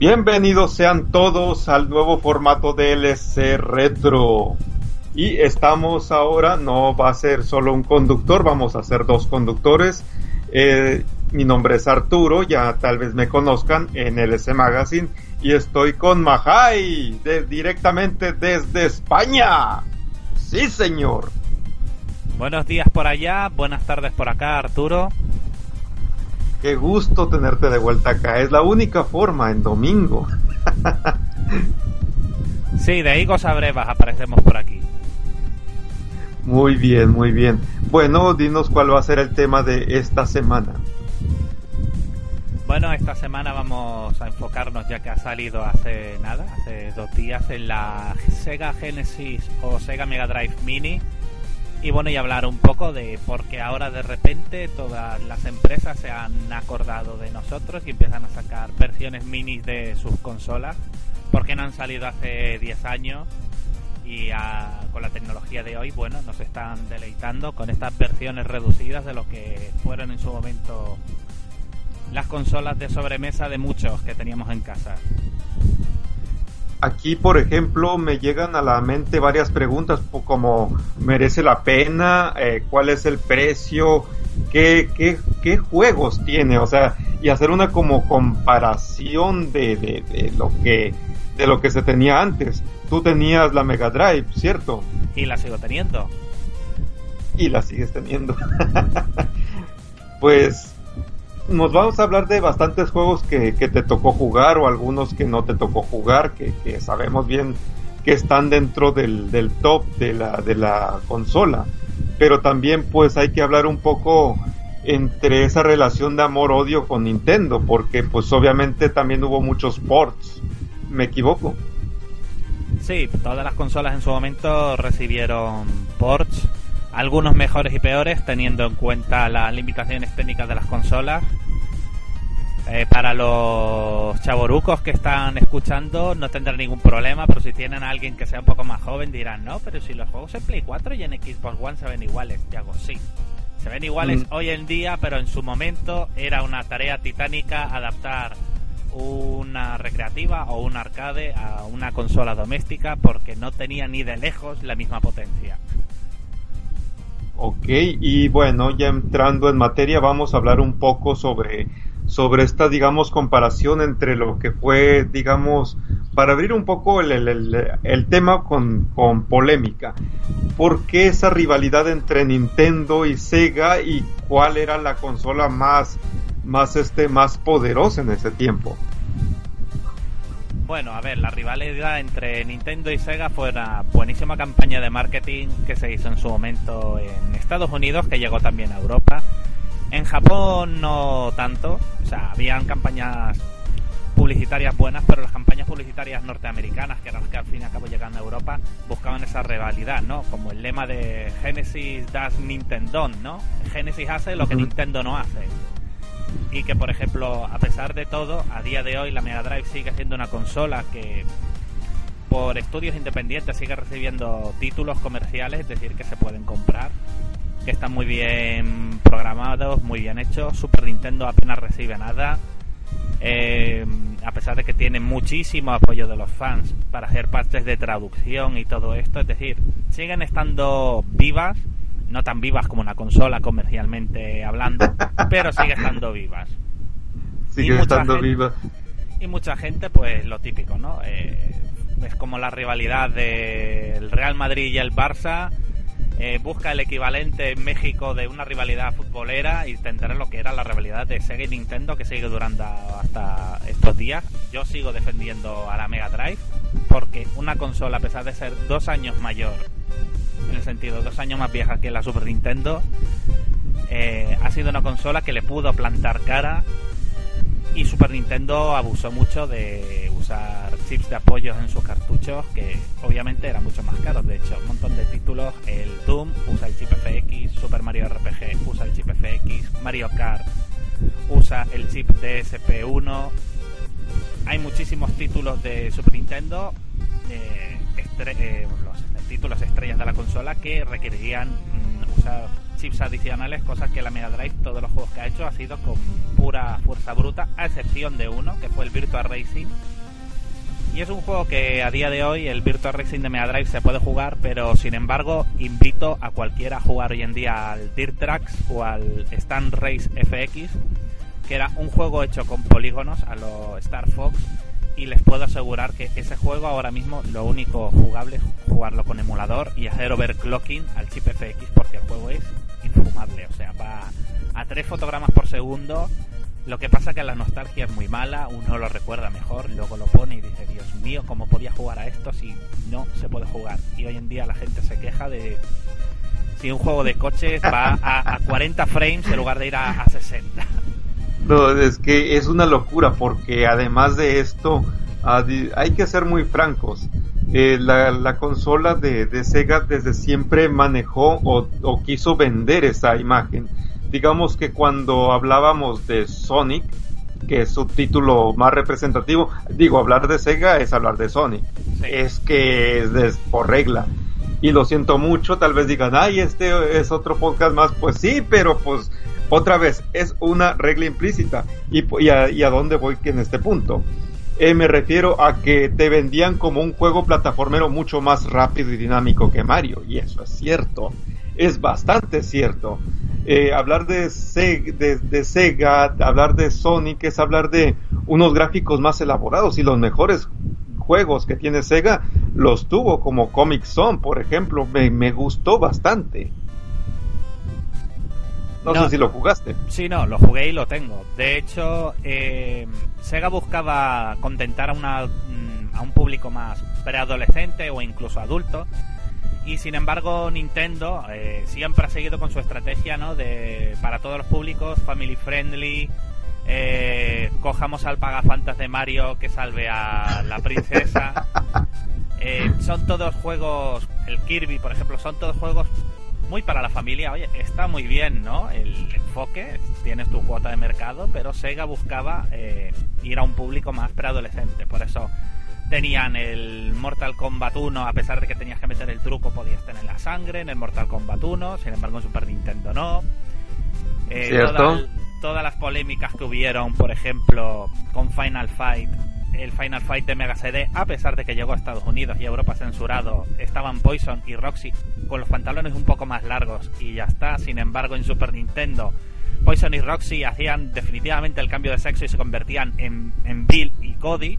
Bienvenidos sean todos al nuevo formato de LC Retro. Y estamos ahora, no va a ser solo un conductor, vamos a ser dos conductores. Eh, mi nombre es Arturo, ya tal vez me conozcan en LC Magazine. Y estoy con Mahai, directamente desde España. Sí, señor. Buenos días por allá, buenas tardes por acá, Arturo. Qué gusto tenerte de vuelta acá. Es la única forma en domingo. sí, de higos a brevas aparecemos por aquí. Muy bien, muy bien. Bueno, dinos cuál va a ser el tema de esta semana. Bueno, esta semana vamos a enfocarnos, ya que ha salido hace nada, hace dos días, en la Sega Genesis o Sega Mega Drive Mini y bueno, y hablar un poco de por qué ahora de repente todas las empresas se han acordado de nosotros y empiezan a sacar versiones minis de sus consolas, porque no han salido hace 10 años y con la tecnología de hoy, bueno, nos están deleitando con estas versiones reducidas de lo que fueron en su momento las consolas de sobremesa de muchos que teníamos en casa. Aquí, por ejemplo, me llegan a la mente varias preguntas como ¿merece la pena? Eh, ¿Cuál es el precio? ¿Qué, qué, qué juegos tiene? O sea, y hacer una como comparación de, de, lo que de lo que se tenía antes. Tú tenías la Mega Drive, ¿cierto? Y la sigo teniendo. Y la sigues teniendo. pues nos vamos a hablar de bastantes juegos que, te tocó jugar o algunos que no te tocó jugar, que, sabemos bien que están dentro del, del, top de la, de la consola. Pero también pues hay que hablar un poco entre esa relación de amor-odio con Nintendo, porque pues obviamente también hubo muchos ports. ¿Me equivoco? Sí, todas las consolas en su momento recibieron ports algunos mejores y peores teniendo en cuenta las limitaciones técnicas de las consolas. Eh, para los chaborucos que están escuchando no tendrán ningún problema, pero si tienen a alguien que sea un poco más joven dirán, no, pero si los juegos en Play 4 y en Xbox One se ven iguales. Y hago, sí, se ven iguales mm. hoy en día, pero en su momento era una tarea titánica adaptar una recreativa o un arcade a una consola doméstica porque no tenía ni de lejos la misma potencia. Ok, y bueno, ya entrando en materia, vamos a hablar un poco sobre, sobre esta, digamos, comparación entre lo que fue, digamos, para abrir un poco el, el, tema con, con, polémica. ¿Por qué esa rivalidad entre Nintendo y Sega y cuál era la consola más, más, este, más poderosa en ese tiempo? Bueno, a ver, la rivalidad entre Nintendo y Sega fue una buenísima campaña de marketing que se hizo en su momento en Estados Unidos, que llegó también a Europa. En Japón no tanto, o sea, habían campañas publicitarias buenas, pero las campañas publicitarias norteamericanas, que eran las que al fin y al cabo llegan a Europa, buscaban esa rivalidad, ¿no? Como el lema de Genesis das Nintendo, ¿no? Genesis hace lo que Nintendo no hace y que por ejemplo a pesar de todo a día de hoy la Mega Drive sigue siendo una consola que por estudios independientes sigue recibiendo títulos comerciales es decir que se pueden comprar que están muy bien programados muy bien hechos. Super Nintendo apenas recibe nada eh, a pesar de que tiene muchísimo apoyo de los fans para hacer partes de traducción y todo esto. Es decir siguen estando vivas no tan vivas como una consola comercialmente hablando, pero sigue estando vivas. Sigue estando viva. Y mucha gente, pues lo típico, ¿no? Eh, es como la rivalidad del Real Madrid y el Barça. Eh, busca el equivalente en México de una rivalidad futbolera y tendrá lo que era la rivalidad de Sega y Nintendo que sigue durando hasta estos días. Yo sigo defendiendo a la Mega Drive porque una consola, a pesar de ser dos años mayor en el sentido dos años más vieja que la Super Nintendo, eh, ha sido una consola que le pudo plantar cara y Super Nintendo abusó mucho de usar chips de apoyo en sus cartuchos que obviamente eran mucho más caros. De hecho, un montón de títulos, el Doom usa el chip FX, Super Mario RPG usa el chip FX, Mario Kart usa el chip DSP1. Hay muchísimos títulos de Super Nintendo, eh, eh, títulos estrellas de la consola que requerirían mm, muchos chips adicionales, cosas que la Mega Drive, todos los juegos que ha hecho, ha sido con pura fuerza bruta, a excepción de uno, que fue el Virtua Racing. Y es un juego que a día de hoy el Virtua Racing de Mega Drive se puede jugar, pero sin embargo invito a cualquiera a jugar hoy en día al Dirt Tracks o al Stand Race FX, que era un juego hecho con polígonos a lo Star Fox y les puedo asegurar que ese juego ahora mismo lo único jugable es jugarlo con emulador y hacer overclocking al chip FX porque el juego es infumable, o sea, va a 3 fotogramas por segundo. Lo que pasa que la nostalgia es muy mala, uno lo recuerda mejor, luego lo pone y dice, Dios mío, ¿cómo podía jugar a esto si no se puede jugar? Y hoy en día la gente se queja de si un juego de coches va a, 40 frames en lugar de ir a, a 60. No, es que es una locura porque además de esto hay que ser muy francos. Eh, la, consola de, Sega desde siempre manejó o, quiso vender esa imagen. Digamos que cuando hablábamos de Sonic, que es su título más representativo, digo, hablar de Sega es hablar de Sonic. Es que es por regla. Y lo siento mucho, tal vez digan, ay, este es otro podcast más. Pues sí, pero pues otra vez, es una regla implícita. ¿Y, y, a, dónde voy en este punto? Eh, me refiero a que te vendían como un juego plataformero mucho más rápido y dinámico que Mario. Y eso es cierto. Es bastante cierto. Eh, hablar de, de, Sega, hablar de Sonic, es hablar de unos gráficos más elaborados y los mejores juegos que tiene Sega los tuvo como Comic Zone, por ejemplo. Me gustó bastante. No, sé si lo jugaste. Sí, no, lo jugué y lo tengo. De hecho, eh, Sega buscaba contentar a, una, mm, a un público más preadolescente o incluso adulto. Y sin embargo, Nintendo eh, siempre ha seguido con su estrategia ¿no? de para todos los públicos, family friendly. Eh, cojamos al pagafantas de Mario que salve a la princesa. son todos juegos, el Kirby, por ejemplo, son todos juegos muy para la familia. Oye, está muy bien, ¿no? El enfoque, tienes tu cuota de mercado, pero Sega buscaba eh, ir a un público más preadolescente. Por eso tenían el Mortal Kombat 1, a pesar de que tenías que meter el truco, podías tener la sangre en el Mortal Kombat 1, sin embargo en Super Nintendo no. Eh, ¿Cierto? todas las polémicas que hubieron, por ejemplo, con Final Fight el Final Fight de Mega CD, a pesar de que llegó a Estados Unidos y Europa censurado, estaban Poison y Roxy con los pantalones un poco más largos y ya está. Sin embargo, en Super Nintendo, Poison y Roxy hacían definitivamente el cambio de sexo y se convertían en, en Bill y Cody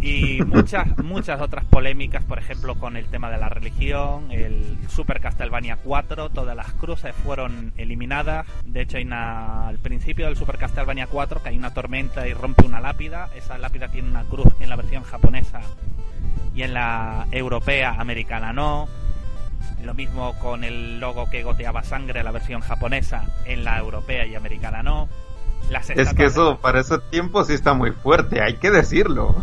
y muchas muchas otras polémicas, por ejemplo, con el tema de la religión, el Super Castlevania 4, todas las cruces fueron eliminadas. De hecho, hay al principio del Super Castlevania 4 que hay una tormenta y rompe una lápida. Esa lápida tiene una cruz en la versión japonesa y en la europea americana no. Lo mismo con el logo que goteaba sangre, la versión japonesa, en la europea y americana no es que eso para ese tiempo sí está muy fuerte, hay que decirlo.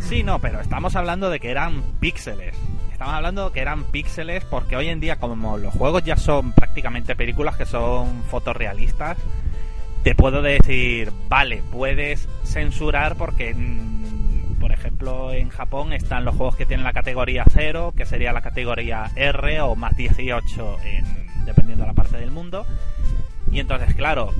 Sí, no, pero estamos hablando de que eran píxeles. Estamos hablando de que eran píxeles porque hoy en día, como los juegos ya son prácticamente películas que son fotorrealistas, te puedo decir, vale, puedes censurar porque, mm, por ejemplo, en Japón están los juegos que tienen la categoría 0, que sería la categoría R o más 18, dependiendo de la parte del mundo. Y entonces, claro,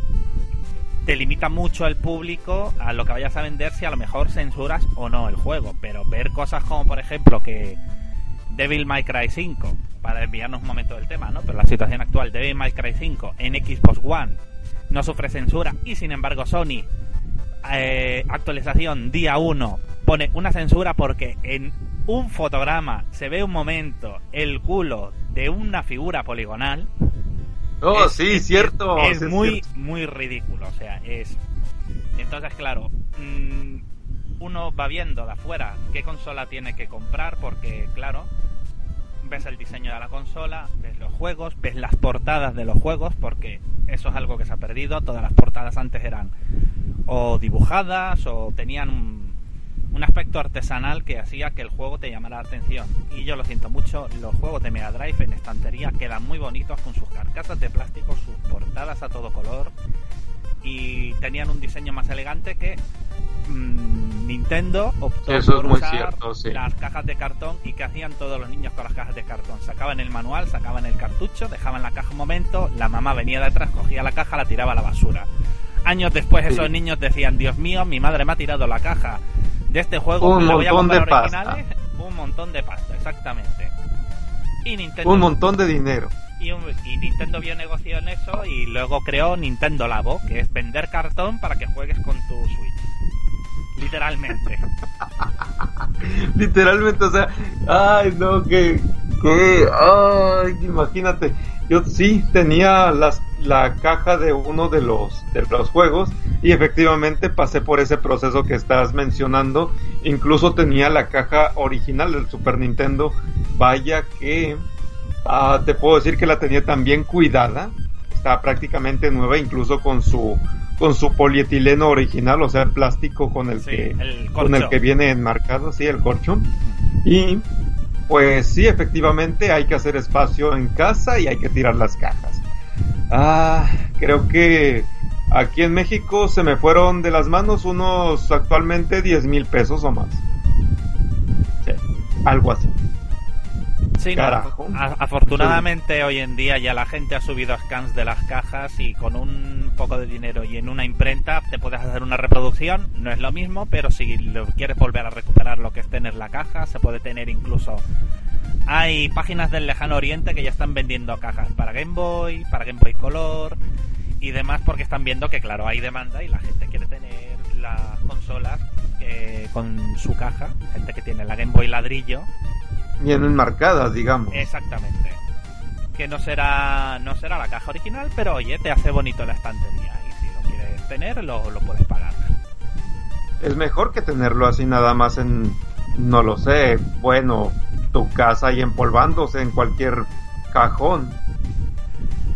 te limita mucho al público a lo que vayas a vender si a lo mejor censuras o no el juego. Pero ver cosas como, por ejemplo, que Devil May Cry 5, para enviarnos un momento del tema, ¿no? Pero la situación actual, Devil May Cry 5 en Xbox One no sufre censura y sin embargo Sony, eh, actualización día 1, pone una censura porque en un fotograma se ve un momento el culo de una figura poligonal Oh, sí, cierto. Es, muy, muy ridículo. O sea, es. Entonces, claro, mm, uno va viendo de afuera qué consola tiene que comprar, porque, claro, ves el diseño de la consola, ves los juegos, ves las portadas de los juegos, porque eso es algo que se ha perdido. Todas las portadas antes eran o dibujadas o tenían un aspecto artesanal que hacía que el juego te llamara la atención. Y yo lo siento mucho, los juegos de Mega Drive en estantería quedan muy bonitos con sus carcasas de plástico, sus portadas a todo color y tenían un diseño más elegante que mm, Nintendo optó Eso por es muy usar cierto, sí. las cajas de cartón y que hacían todos los niños con las cajas de cartón. Sacaban el manual, sacaban el cartucho, dejaban la caja un momento, la mamá venía detrás, cogía la caja, la tiraba a la basura. Años después Sí. esos niños decían, Dios mío, mi madre me ha tirado la caja de este juego, Un voy a montón de pasta. originales". Un montón de pasta, exactamente. Y Nintendo Un montón de dinero. y, un- y Nintendo vio negocio en eso y luego creó Nintendo Labo, que es vender cartón para que juegues con tu Switch. Literalmente. Literalmente, o sea, ay, no, que, que, ay, imagínate. Yo sí tenía las, la caja de uno de los, de los juegos y efectivamente pasé por ese proceso que estás mencionando. Incluso tenía la caja original del Super Nintendo. Vaya que ah, te puedo decir que la tenía también cuidada. Está prácticamente nueva, incluso con su con su polietileno original, o sea, el plástico con el Sí, que el con el que viene enmarcado, sí, el corcho. Y pues sí, efectivamente hay que hacer espacio en casa y hay que tirar las cajas. Ah, creo que aquí en México se me fueron de las manos unos actualmente 10 mil pesos o más. Sí, algo así. Sí, no, a- afortunadamente hoy en día ya la gente ha subido scans de las cajas y con un poco de dinero y en una imprenta te puedes hacer una reproducción. No es lo mismo, pero si lo quieres volver a recuperar lo que es tener la caja, se puede tener incluso. Hay páginas del lejano oriente que ya están vendiendo cajas para Game Boy, para Game Boy Color y demás porque están viendo que claro hay demanda y la gente quiere tener las consolas eh, con su caja. Gente que tiene la Game Boy ladrillo Bien enmarcadas, digamos. Exactamente. Que no será no será la caja original, pero oye, te hace bonito la estantería. Y si lo quieres tener, lo, lo puedes pagar. Es mejor que tenerlo así nada más en, no lo sé, bueno, tu casa y empolvándose en cualquier cajón.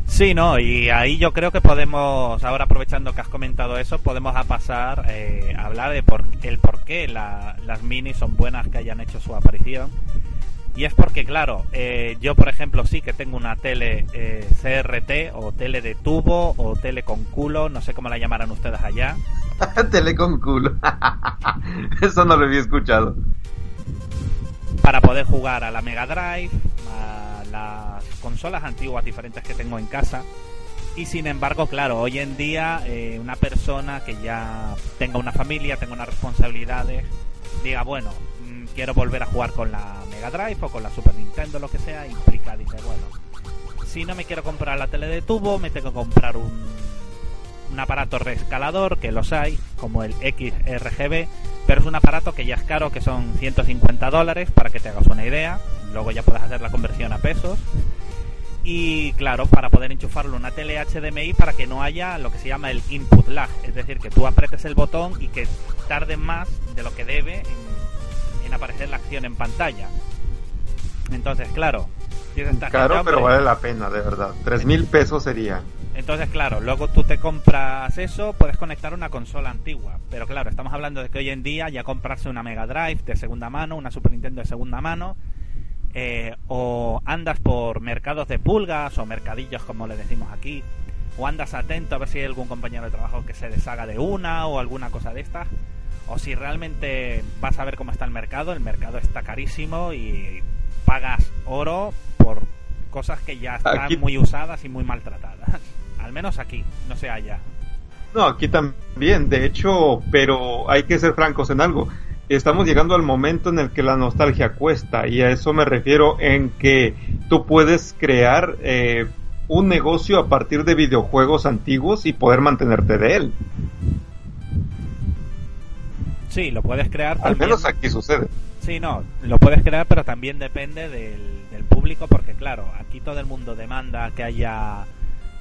Sí, no, y ahí yo creo que podemos, ahora aprovechando que has comentado eso, podemos a pasar eh, a hablar de por, el por qué la- las minis son buenas que hayan hecho su aparición. Y es porque, claro, eh, yo por ejemplo sí que tengo una tele eh, CRT o tele de tubo o tele con culo, no sé cómo la llamarán ustedes allá. Tele con culo. Eso no lo había escuchado. para poder jugar a la Mega Drive, a las consolas antiguas diferentes que tengo en casa. Y sin embargo, claro, hoy en día eh, una persona que ya tenga una familia, tenga unas responsabilidades, diga, bueno, quiero volver a jugar con la Mega Drive o con la Super Nintendo, lo que sea, implica, dice, bueno, si no me quiero comprar la tele de tubo, me tengo que comprar un, un aparato reescalador, que los hay, como el XRGB, pero es un aparato que ya es caro, que son 150 dólares, para que te hagas una idea. Luego ya puedes hacer la conversión a pesos. Y claro, para poder enchufarlo una tele HDMI para que no haya lo que se llama el input lag, es decir, que tú apretes el botón y que tarde más de lo que debe en, aparecer la acción en pantalla. Entonces, claro, dices, "Esta Caro, gente, pero hombre, vale la pena, de verdad. Tres mil pesos sería. entonces, claro, luego tú te compras eso, puedes conectar una consola antigua. Pero claro, estamos hablando de que hoy en día ya comprarse una Mega Drive de segunda mano, una Super Nintendo de segunda mano, eh, o andas por mercados de pulgas o mercadillos como le decimos aquí, o andas atento a ver si hay algún compañero de trabajo que se deshaga de una o alguna cosa de estas, o si realmente vas a ver cómo está el mercado, el mercado está carísimo y pagas oro por cosas que ya están Aquí- muy usadas y muy maltratadas. Al menos aquí, no sé allá. No, aquí también, de hecho, pero hay que ser francos en algo. Estamos llegando al momento en el que la nostalgia cuesta y a eso me refiero en que tú puedes crear eh, un negocio a partir de videojuegos antiguos y poder mantenerte de él. Sí, lo puedes crear. Al también. menos aquí sucede. Sí, no, lo puedes crear, pero también depende del, del público, porque claro, aquí todo el mundo demanda que haya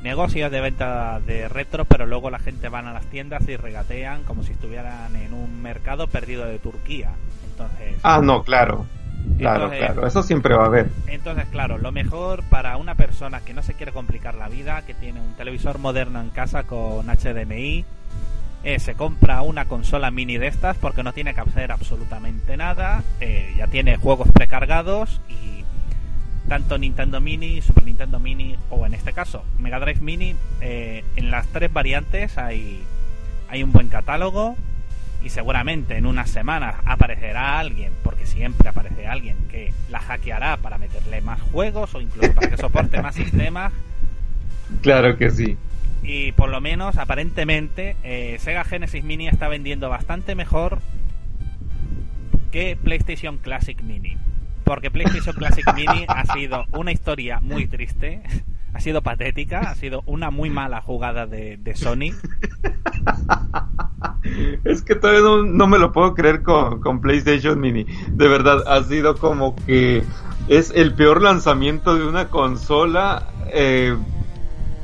negocios de venta de retro, pero luego la gente van a las tiendas y regatean como si estuvieran en un mercado perdido de Turquía. Entonces, Ah, no, claro. Claro, Entonces- claro. Eso siempre va a haber. entonces, claro, lo mejor para una persona que no se quiere complicar la vida, que tiene un televisor moderno en casa con HDMI, eh, se compra una consola mini de estas porque no tiene que hacer absolutamente nada, eh, ya tiene juegos precargados y tanto Nintendo Mini, Super Nintendo Mini o en este caso Mega Drive Mini, eh, en las tres variantes hay, hay un buen catálogo y seguramente en unas semanas aparecerá alguien, porque siempre aparece alguien que la hackeará para meterle más juegos o incluso para que soporte más sistemas. Claro que sí. Y por lo menos, aparentemente, eh, Sega Genesis Mini está vendiendo bastante mejor que PlayStation Classic Mini. Porque PlayStation Classic Mini ha sido una historia muy triste ha sido patética, ha sido una muy mala jugada de, Sony. Es que todavía no, me lo puedo creer con, PlayStation Mini. De verdad, ha sido como que es el peor lanzamiento de una consola. Eh,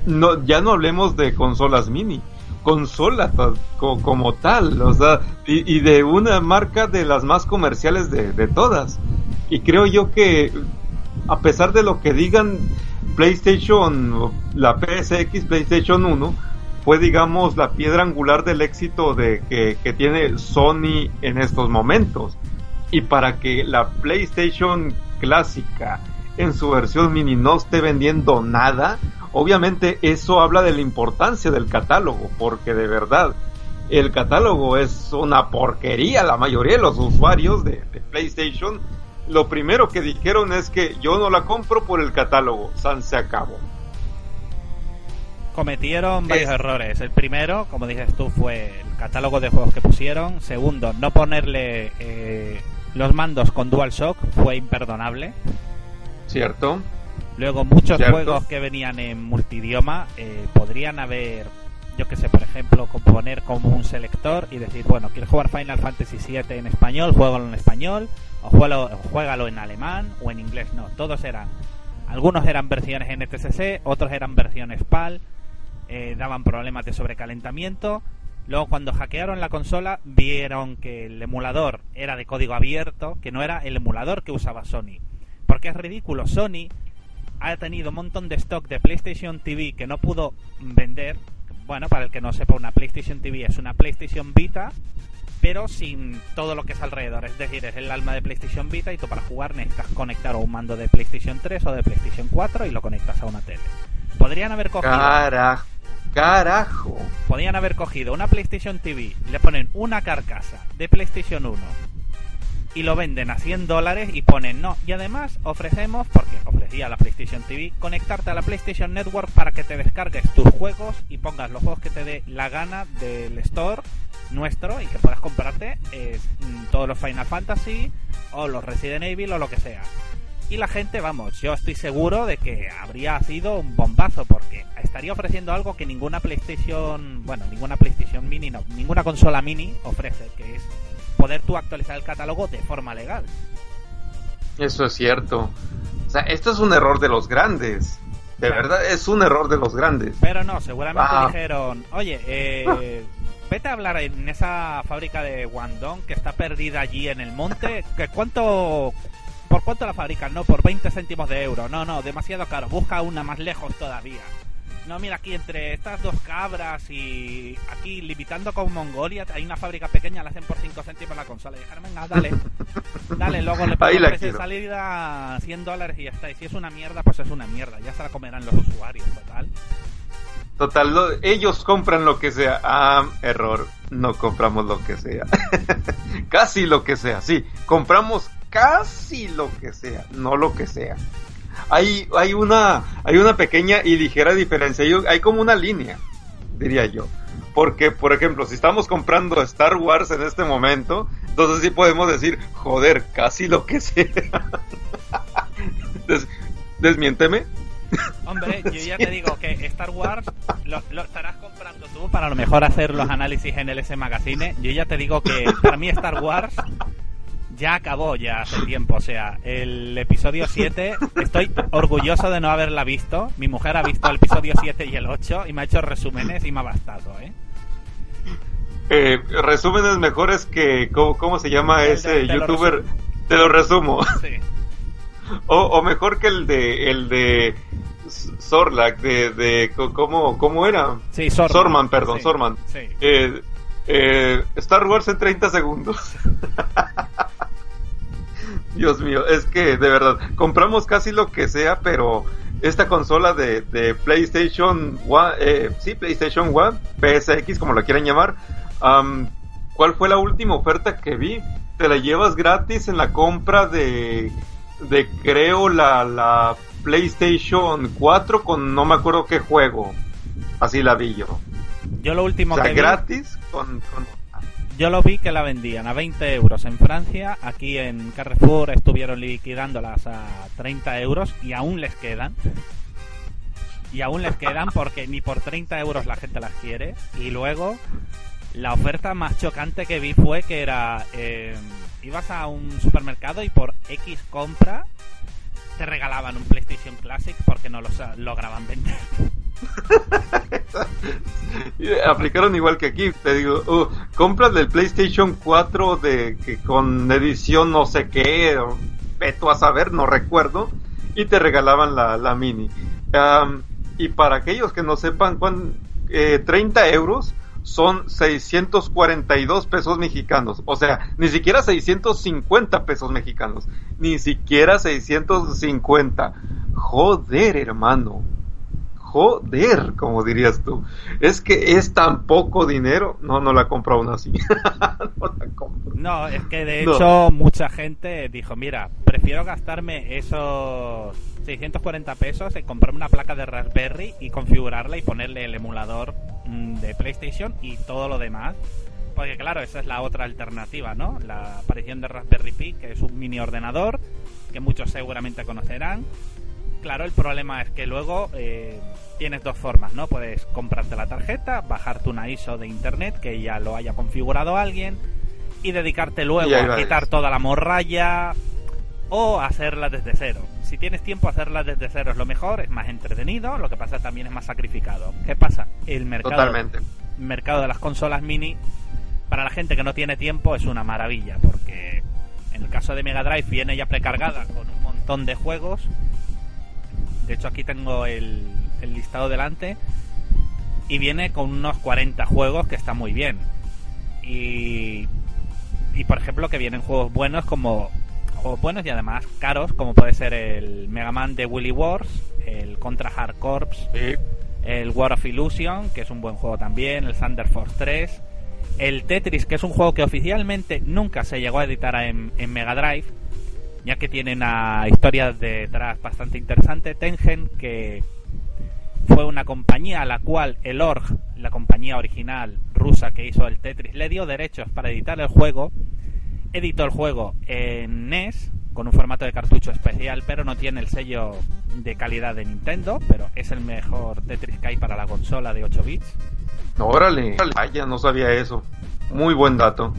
no, ya no hablemos de consolas mini, consola como, tal, o sea, y, de una marca de las más comerciales de, de todas. Y creo yo que, a pesar de lo que digan, PlayStation, la PSX, PlayStation 1, fue digamos la piedra angular del éxito de que, tiene Sony en estos momentos. Y para que la PlayStation clásica en su versión mini no esté vendiendo nada, obviamente eso habla de la importancia del catálogo, porque de verdad el catálogo es una porquería. La mayoría de los usuarios de PlayStation lo primero que dijeron es que yo no la compro por el catálogo. San se acabó. Cometieron varios errores. El primero, como dices tú, fue el catálogo de juegos que pusieron. Segundo, no ponerle eh, los mandos con DualShock fue imperdonable. Cierto. Luego, muchos juegos que venían en multidioma eh, podrían haber, yo que sé, por ejemplo, poner como un selector y decir, bueno, quiero jugar Final Fantasy VII en español, juego en español o juégalo, en alemán o en inglés, no, todos eran, algunos eran versiones NTSC, otros eran versiones PAL, eh, daban problemas de sobrecalentamiento, luego cuando hackearon la consola vieron que el emulador era de código abierto, que no era el emulador que usaba Sony, porque es ridículo, Sony ha tenido un montón de stock de PlayStation TV que no pudo vender, bueno, para el que no sepa, una PlayStation TV es una PlayStation Vita pero sin todo lo que es alrededor. Es decir, es el alma de PlayStation Vita y tú para jugar necesitas conectar a un mando de PlayStation 3 o de PlayStation 4 y lo conectas a una tele. Podrían haber cogido. Carajo. Carajo. Podrían haber cogido una PlayStation TV, le ponen una carcasa de PlayStation 1 y lo venden a 100 dólares y ponen no. Y además ofrecemos, porque ofrecía la PlayStation TV, conectarte a la PlayStation Network para que te descargues tus juegos y pongas los juegos que te dé la gana del store nuestro y que puedas comprarte eh, todos los Final Fantasy o los Resident Evil o lo que sea. Y la gente, vamos, yo estoy seguro de que habría sido un bombazo porque estaría ofreciendo algo que ninguna PlayStation, bueno, ninguna PlayStation Mini, no, ninguna consola Mini ofrece, que es poder tú actualizar el catálogo de forma legal. Eso es cierto. O sea, esto es un error de los grandes. De verdad, es un error de los grandes. Pero no, seguramente ah. dijeron, oye, eh, vete a hablar en esa fábrica de Guangdong que está perdida allí en el monte. que ¿Cuánto ¿Por cuánto la fabrican? No, por 20 céntimos de euro. No, no, demasiado caro. Busca una más lejos todavía. No, mira, aquí entre estas dos cabras y aquí limitando con Mongolia, hay una fábrica pequeña, la hacen por 5 céntimos la consola. Y dijeron, venga, dale, dale, luego le pongo precio de salida 100 dólares y ya está. Y si es una mierda, pues es una mierda. Ya se la comerán los usuarios, total. Total, ellos compran lo que sea. Ah, error, no compramos lo que sea. casi lo que sea, sí. Compramos casi lo que sea, no lo que sea hay, hay, una, hay una pequeña y ligera diferencia. Hay como una línea, diría yo. Porque, por ejemplo, si estamos comprando Star Wars en este momento, entonces sí podemos decir, joder, casi lo que sea. desmiénteme. Hombre, yo ya te digo que Star Wars lo, lo, estarás comprando tú para a lo mejor hacer los análisis en el S Magazine. Yo ya te digo que para mí Star Wars ya acabó ya hace tiempo. O sea, el episodio 7, estoy orgulloso de no haberla visto. Mi mujer ha visto el episodio 7 y el 8 y me ha hecho resúmenes y me ha bastado, ¿eh? eh resúmenes mejores que. ¿Cómo, se llama ese youtuber? te lo resumo. Sí. O, mejor que el de. El de Sorlak, de, de ¿cómo, ¿cómo era? Sí, Sorman. perdón, Sorman. Sí. Eh, eh, Star Wars en 30 segundos. Dios mío, es que de verdad, compramos casi lo que sea, pero esta consola de, PlayStation One, eh, sí, PlayStation One, PSX, como la quieran llamar, ¿cuál fue la última oferta que vi? Te la llevas gratis en la compra de, de creo, la, la PlayStation 4 con no me acuerdo qué juego. Así la vi yo. Yo lo último O sea, que vi- gratis con, con- Yo lo vi que la vendían a 20 euros en Francia, aquí en Carrefour estuvieron liquidándolas a 30 euros y aún les quedan. Y aún les quedan porque ni por 30 euros la gente las quiere. Y luego, la oferta más chocante que vi fue que era, eh, ibas a un supermercado y por X compra te regalaban un PlayStation Classic porque no los lograban vender. aplicaron igual que aquí, te digo, uh, compras del PlayStation 4 de que con edición no sé qué, o a saber, no recuerdo, y te regalaban la, mini. Y para aquellos que no sepan, cuán, eh, 30 euros son 642 pesos mexicanos. O sea, ni siquiera 650 pesos mexicanos. Ni siquiera 650. Joder, hermano. Joder, como dirías tú. Es que es tan poco dinero. No, no la compro aún así. no la compro. No, es que de No. hecho mucha gente dijo, mira, prefiero gastarme esos 640 pesos en comprarme una placa de Raspberry y configurarla y ponerle el emulador mm, de PlayStation y todo lo demás. Porque claro, esa es la otra alternativa, ¿no? La aparición de Raspberry Pi, que es un mini ordenador que muchos seguramente conocerán. Claro, el problema es que luego eh, tienes dos formas, ¿no? Puedes comprarte la tarjeta, bajarte una ISO de internet que ya lo haya configurado alguien y dedicarte luego Y a quitar toda la morralla o hacerla desde cero. Si tienes tiempo, hacerla desde cero es lo mejor, es más entretenido, lo que pasa también es más sacrificado. ¿Qué pasa? El mercado, Totalmente. mercado de las consolas mini, para la gente que no tiene tiempo, es una maravilla, porque en el caso de Mega Drive viene ya precargada con un montón de juegos. De hecho, aquí tengo el, el listado delante. Y viene con unos 40 juegos que está muy bien. Y, y por ejemplo, que vienen juegos buenos como. Juegos buenos y además caros, como puede ser el Mega Man de Willy Wars, el Contra Hard Corps, Sí. el War of Illusion, que es un buen juego también, el Thunder Force 3, el Tetris, que es un juego que oficialmente nunca se llegó a editar en, en Mega Drive, ya que tiene una historia detrás bastante interesante. Tengen, que fue una compañía a la cual el ORG, la compañía original rusa que hizo el Tetris, le dio derechos para editar el juego, editó el juego en NES con un formato de cartucho especial, pero no tiene el sello de calidad de Nintendo, pero es el mejor Tetris que hay para la consola de 8 bits. Órale. Vaya, no sabía eso. Muy buen dato.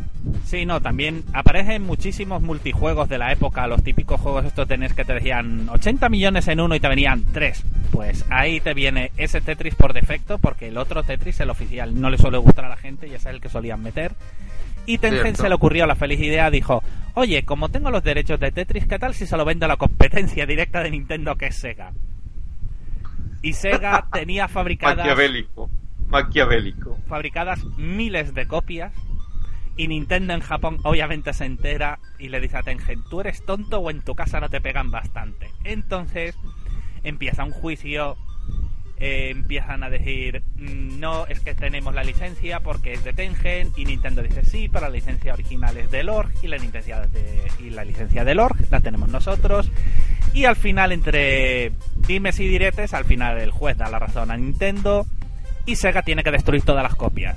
Sí, no, también aparecen muchísimos multijuegos de la época, los típicos juegos estos de NES que te decían 80 millones en uno y te venían 3. Pues ahí te viene ese Tetris por defecto, porque el otro Tetris, el oficial, no le suele gustar a la gente y ese es el que solían meter. Y Tengen Cierto. se le ocurrió la feliz idea, dijo, oye, como tengo los derechos de Tetris, ¿qué tal si se lo vendo a la competencia directa de Nintendo que es Sega? Y Sega tenía fabricadas Maquiavélico. Fabricadas miles de copias y Nintendo en Japón obviamente se entera y le dice a Tengen, tú eres tonto o en tu casa no te pegan bastante. Entonces empieza un juicio, eh, empiezan a decir, "Mm, no, es que tenemos la licencia porque es de Tengen y Nintendo dice, sí, pero la licencia original es del ORG y la licencia de, y la licencia del ORG la tenemos nosotros. Y al final, entre dimes y diretes, al final el juez da la razón a Nintendo y Sega tiene que destruir todas las copias.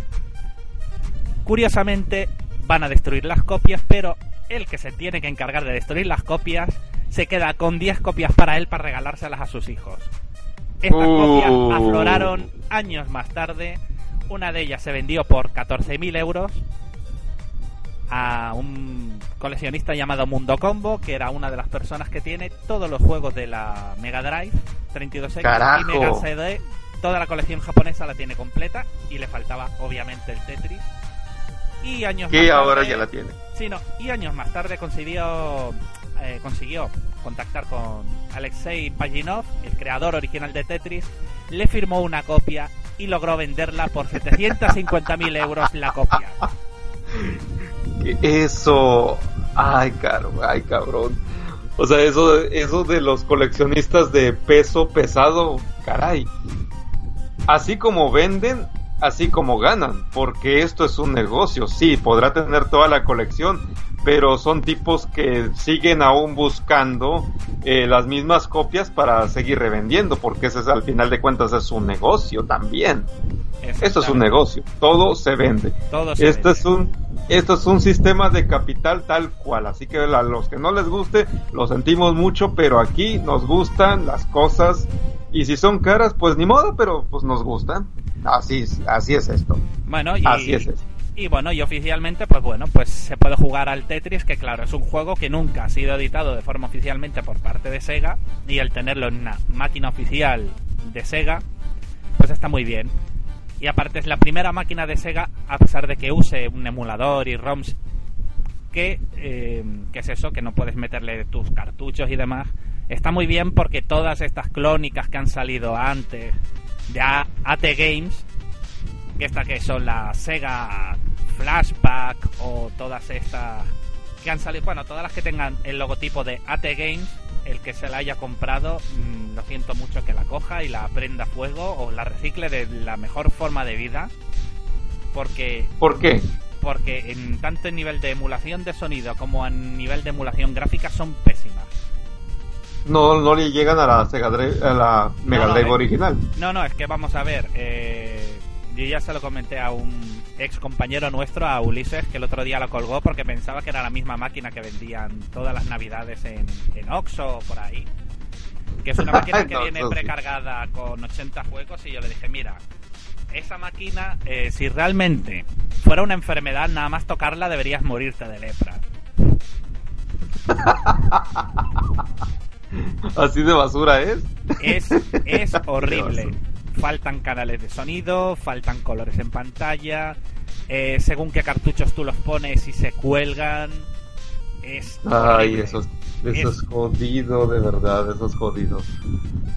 Curiosamente, van a destruir las copias, pero el que se tiene que encargar de destruir las copias se queda con 10 copias para él para regalárselas a sus hijos. Estas Uh. copias afloraron años más tarde. Una de ellas se vendió por 14.000 euros a un coleccionista llamado Mundo Combo, que era una de las personas que tiene todos los juegos de la Mega Drive, 32X y. Mega CD. Toda la colección japonesa la tiene completa y le faltaba obviamente el Tetris. Y años más Que tarde, ahora ya la tiene. Sí, no, y años más tarde consiguió, eh, consiguió contactar con Alexei Pajinov, el creador original de Tetris, le firmó una copia y logró venderla por 750.000 euros la copia. Eso. Ay, caro, ay, cabrón. O sea, eso, eso de los coleccionistas de peso pesado, caray. Así como venden, así como ganan, porque esto es un negocio. Sí, podrá tener toda la colección, pero son tipos que siguen aún buscando eh, las mismas copias para seguir revendiendo, porque ese es al final de cuentas es un negocio también. Esto es un negocio, todo se vende. Todo esto es un esto es un sistema de capital tal cual, así que a los que no les guste, lo sentimos mucho, pero aquí nos gustan las cosas y si son caras, pues ni modo, pero pues nos gustan. Así, así es esto. Bueno, y, así es Y bueno, y oficialmente, pues bueno, pues se puede jugar al Tetris, que claro, es un juego que nunca ha sido editado de forma oficialmente por parte de Sega, y el tenerlo en una máquina oficial de Sega, pues está muy bien. Y aparte es la primera máquina de Sega, a pesar de que use un emulador y ROMs, que, eh, que es eso, que no puedes meterle tus cartuchos y demás. Está muy bien porque todas estas clónicas que han salido antes de AT Games, que estas que son la Sega Flashback o todas estas que han salido, bueno, todas las que tengan el logotipo de AT Games, el que se la haya comprado, mm, lo siento mucho que la coja y la prenda fuego o la recicle de la mejor forma de vida. Porque. ¿Por qué? Porque en tanto en nivel de emulación de sonido como en nivel de emulación gráfica son pésimas no, no le llegan a la Sega a la Mega Drive original. No, no, es que vamos a ver. Eh, yo ya se lo comenté a un ex compañero nuestro, a Ulises, que el otro día lo colgó porque pensaba que era la misma máquina que vendían todas las navidades en, en Oxxo o por ahí. Que es una máquina que viene precargada con 80 juegos y yo le dije, mira, esa máquina, eh, si realmente fuera una enfermedad, nada más tocarla deberías morirte de lepra. Así de basura es. Es, es horrible. Faltan canales de sonido, faltan colores en pantalla, eh, según qué cartuchos tú los pones y se cuelgan. Es Ay, eso, es, jodido, de verdad, eso es jodido.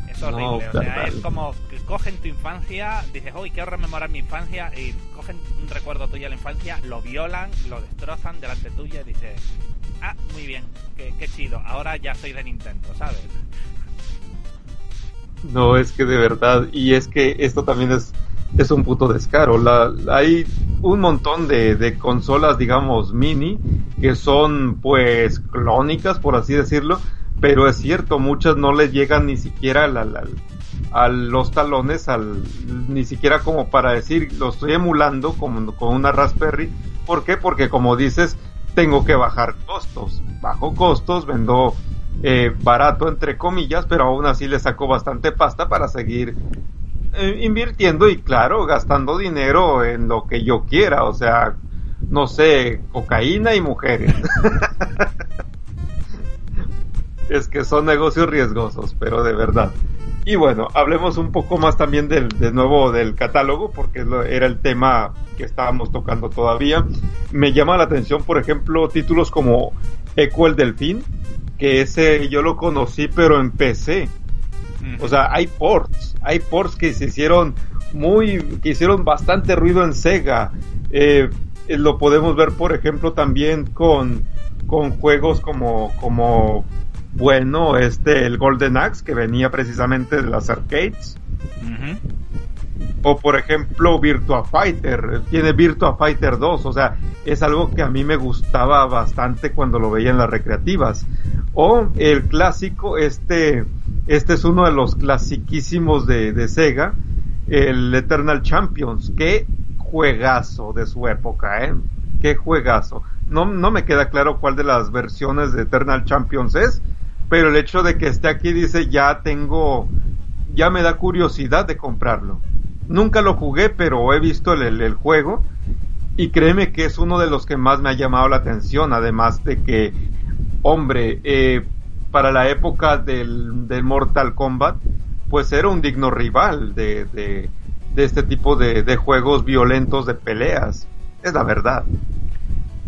Es horrible, o sea, es como que cogen tu infancia, dices, uy, quiero rememorar mi infancia, y cogen un recuerdo tuyo de la infancia, lo violan, lo destrozan delante tuya y dices, ah, muy bien, qué, chido, ahora ya soy de Nintendo, ¿sabes? No, es que de verdad, y es que esto también es, es un puto descaro. La, hay un montón de, de, consolas, digamos, mini, que son pues clónicas, por así decirlo, pero es cierto, muchas no les llegan ni siquiera a los talones, al, ni siquiera como para decir, lo estoy emulando como, con una Raspberry. ¿Por qué? Porque como dices, tengo que bajar costos. Bajo costos, vendo eh, barato entre comillas, pero aún así le saco bastante pasta para seguir eh, invirtiendo y claro, gastando dinero en lo que yo quiera, o sea, no sé, cocaína y mujeres. es que son negocios riesgosos, pero de verdad. Y bueno, hablemos un poco más también del, de nuevo del catálogo, porque era el tema que estábamos tocando todavía. Me llama la atención, por ejemplo, títulos como Eco el Delfín, que ese yo lo conocí, pero en PC. O sea, hay ports, hay ports que se hicieron muy, que hicieron bastante ruido en Sega. Eh, lo podemos ver, por ejemplo, también con, con juegos como, como bueno este el Golden Axe que venía precisamente de las arcades. O por ejemplo Virtua Fighter, tiene Virtua Fighter 2, o sea, es algo que a mí me gustaba bastante cuando lo veía en las recreativas. O el clásico, este, este es uno de los clasiquísimos de, de Sega, el Eternal Champions, qué juegazo de su época, ¿eh? Qué juegazo. No, no me queda claro cuál de las versiones de Eternal Champions es, pero el hecho de que esté aquí dice ya tengo, ya me da curiosidad de comprarlo. Nunca lo jugué, pero he visto el, juego y créeme que es uno de los que más me ha llamado la atención, además de que, hombre, eh, para la época del, del, Mortal Kombat, pues era un digno rival de, de, este tipo de, de juegos violentos de peleas. Es la verdad.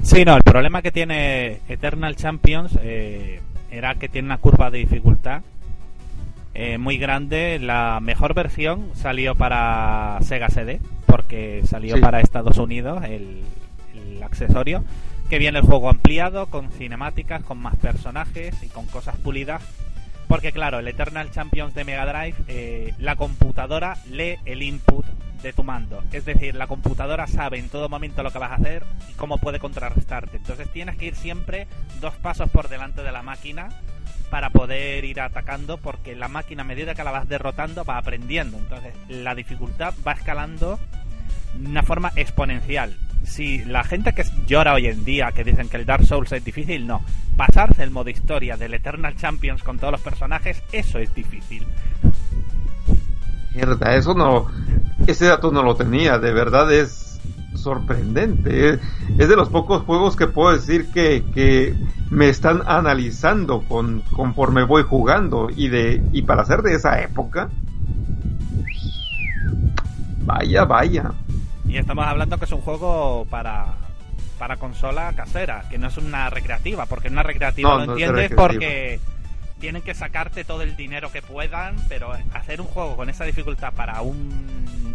Sí, no, el problema que tiene Eternal Champions, eh, era que tiene una curva de dificultad eh, muy grande. La mejor versión salió para Sega CD, porque salió para Estados Unidos el, accesorio. Que viene el juego ampliado, con cinemáticas, con más personajes y con cosas pulidas. Porque claro, el Eternal Champions de Mega Drive, eh, la computadora lee el input de tu mando. Es decir, la computadora sabe en todo momento lo que vas a hacer y cómo puede contrarrestarte. Entonces tienes que ir siempre dos pasos por delante de la máquina para poder ir atacando porque la máquina a medida que la vas derrotando va aprendiendo. Entonces la dificultad va escalando de una forma exponencial. Si la gente que llora hoy en día, que dicen que el Dark Souls es difícil, no. Pasarse el modo historia del Eternal Champions con todos los personajes, eso es difícil. Mierda, eso no. Ese dato no lo tenía, de verdad es sorprendente. Es, de los pocos juegos que puedo decir que, que me están analizando con, conforme voy jugando. Y, de, y para ser de esa época, vaya, vaya. Y estamos hablando que es un juego para, para consola casera, que no es una recreativa, porque una recreativa lo entiendes porque tienen que sacarte todo el dinero que puedan, pero hacer un juego con esa dificultad para un,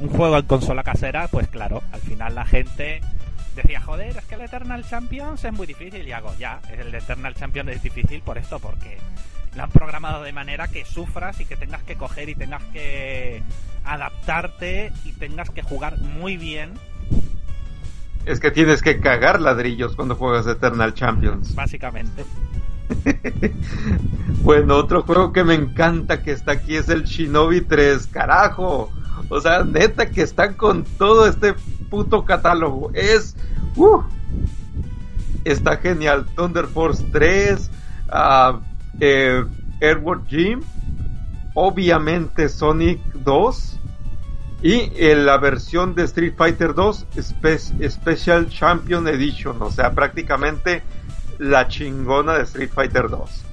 un juego en consola casera, pues claro, al final la gente decía, joder, es que el Eternal Champions es muy difícil. Y hago, ya, el Eternal Champions es difícil por esto, porque lo han programado de manera que sufras y que tengas que coger y tengas que adaptarte y tengas que jugar muy bien. Es que tienes que cagar ladrillos cuando juegas Eternal Champions. Básicamente. bueno, otro juego que me encanta que está aquí es el Shinobi 3, carajo. O sea, neta que están con todo este puto catálogo. Es... Uh, está genial. Thunder Force 3, uh, Gym, obviamente Sonic 2 y eh, la versión de Street Fighter 2 Special Champion Edition, o sea, prácticamente la chingona de Street Fighter 2.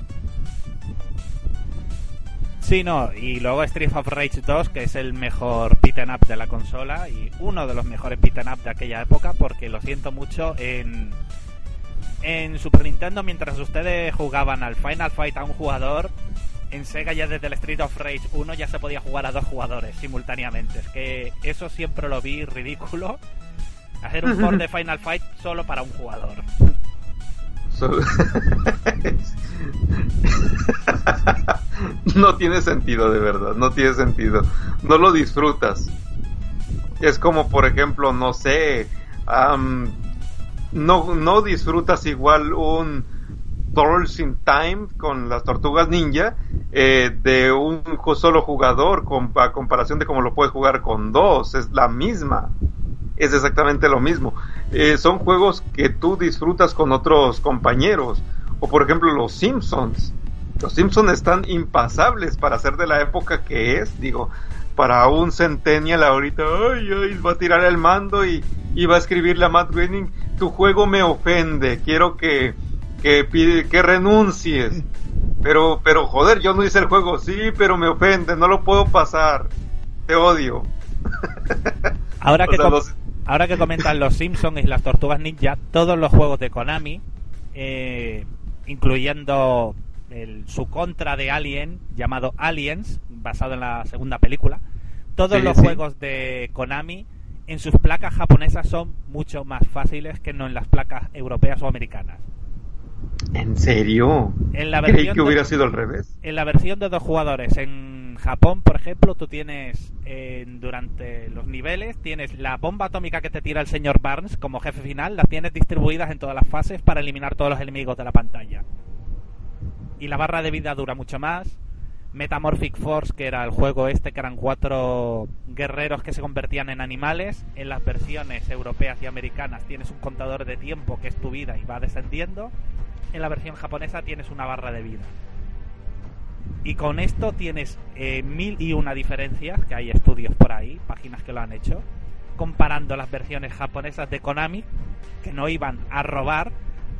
Sí, no, y luego Street of Rage 2, que es el mejor beat'em up de la consola y uno de los mejores beat'em up de aquella época, porque lo siento mucho, en, en Super Nintendo, mientras ustedes jugaban al Final Fight a un jugador, en Sega ya desde el Street of Rage 1 ya se podía jugar a dos jugadores simultáneamente. Es que eso siempre lo vi ridículo. Hacer un port de Final Fight solo para un jugador. no tiene sentido de verdad, no tiene sentido. No lo disfrutas. Es como por ejemplo, no sé, no, no disfrutas igual un Turtles in Time con las tortugas ninja eh, de un solo jugador con, a comparación de cómo lo puedes jugar con dos. Es la misma. Es exactamente lo mismo. Eh, son juegos que tú disfrutas con otros compañeros. O por ejemplo los Simpsons. Los Simpsons están impasables para ser de la época que es. Digo, para un Centennial ahorita, ay, ay, va a tirar el mando y, y va a escribirle a Matt Groening, tu juego me ofende, quiero que, que, pide, que renuncies. Pero, pero joder, yo no hice el juego, sí, pero me ofende, no lo puedo pasar, te odio. Ahora que, ahora que comentan los Simpsons y las Tortugas Ninja, todos los juegos de Konami, eh, incluyendo el, su contra de Alien, llamado Aliens, basado en la segunda película, todos los juegos de Konami en sus placas japonesas son mucho más fáciles que no en las placas europeas o americanas. ¿En serio? En la versión que hubiera sido al revés. En la versión de dos jugadores en Japón, por ejemplo, tú tienes durante los niveles tienes la bomba atómica que te tira el señor Barnes como jefe final, las tienes distribuidas en todas las fases para eliminar todos los enemigos de la pantalla. Y la barra de vida dura mucho más. Metamorphic Force, que era el juego este, que eran cuatro guerreros que se convertían en animales. En las versiones europeas y americanas tienes un contador de tiempo que es tu vida y va descendiendo. En la versión japonesa tienes una barra de vida. Y con esto tienes eh, mil y una diferencias, que hay estudios por ahí, páginas que lo han hecho, comparando las versiones japonesas de Konami, que no iban a robar,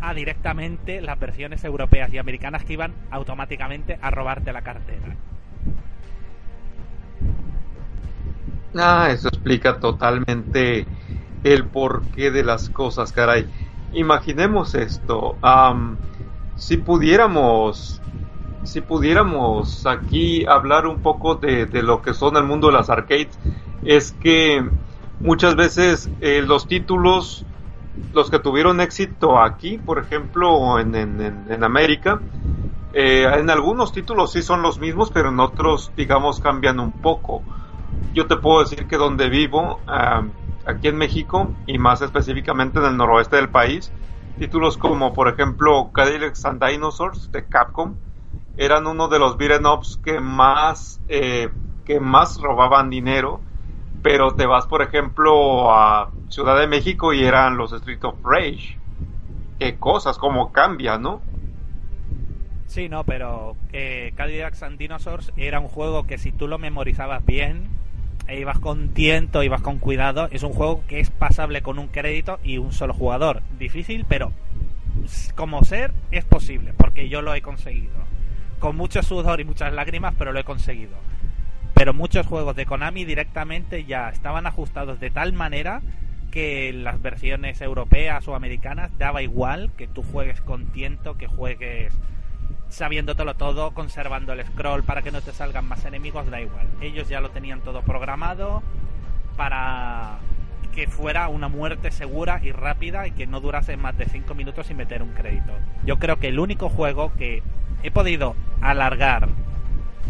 a directamente las versiones europeas y americanas que iban automáticamente a robarte la cartera. Ah, eso explica totalmente el porqué de las cosas, caray. Imaginemos esto. si pudiéramos, si pudiéramos aquí hablar un poco de, lo que son el mundo de las arcades, es que muchas veces eh, los títulos los que tuvieron éxito aquí, por ejemplo, en, en, América, eh, en algunos títulos sí son los mismos, pero en otros, digamos, cambian un poco. yo te puedo decir que donde vivo, aquí en México y más específicamente en el noroeste del país, títulos como por ejemplo Cadillacs and Dinosaurs de Capcom eran uno de los beat'em ups que más eh, que más robaban dinero pero te vas por ejemplo a Ciudad de México y eran los Street of Rage qué cosas cómo cambia no Sí, no, pero eh, Cadillacs and Dinosaurs era un juego que si tú lo memorizabas bien, e ibas con tiento, ibas con cuidado, es un juego que es pasable con un crédito y un solo jugador. Difícil, pero como ser es posible, porque yo lo he conseguido. Con mucho sudor y muchas lágrimas, pero lo he conseguido. Pero muchos juegos de Konami directamente ya estaban ajustados de tal manera que las versiones europeas o americanas daba igual que tú juegues con tiento, que juegues sabiéndotelo todo, conservando el scroll para que no te salgan más enemigos, da igual. Ellos ya lo tenían todo programado para que fuera una muerte segura y rápida y que no durase más de 5 minutos sin meter un crédito. Yo creo que el único juego que he podido alargar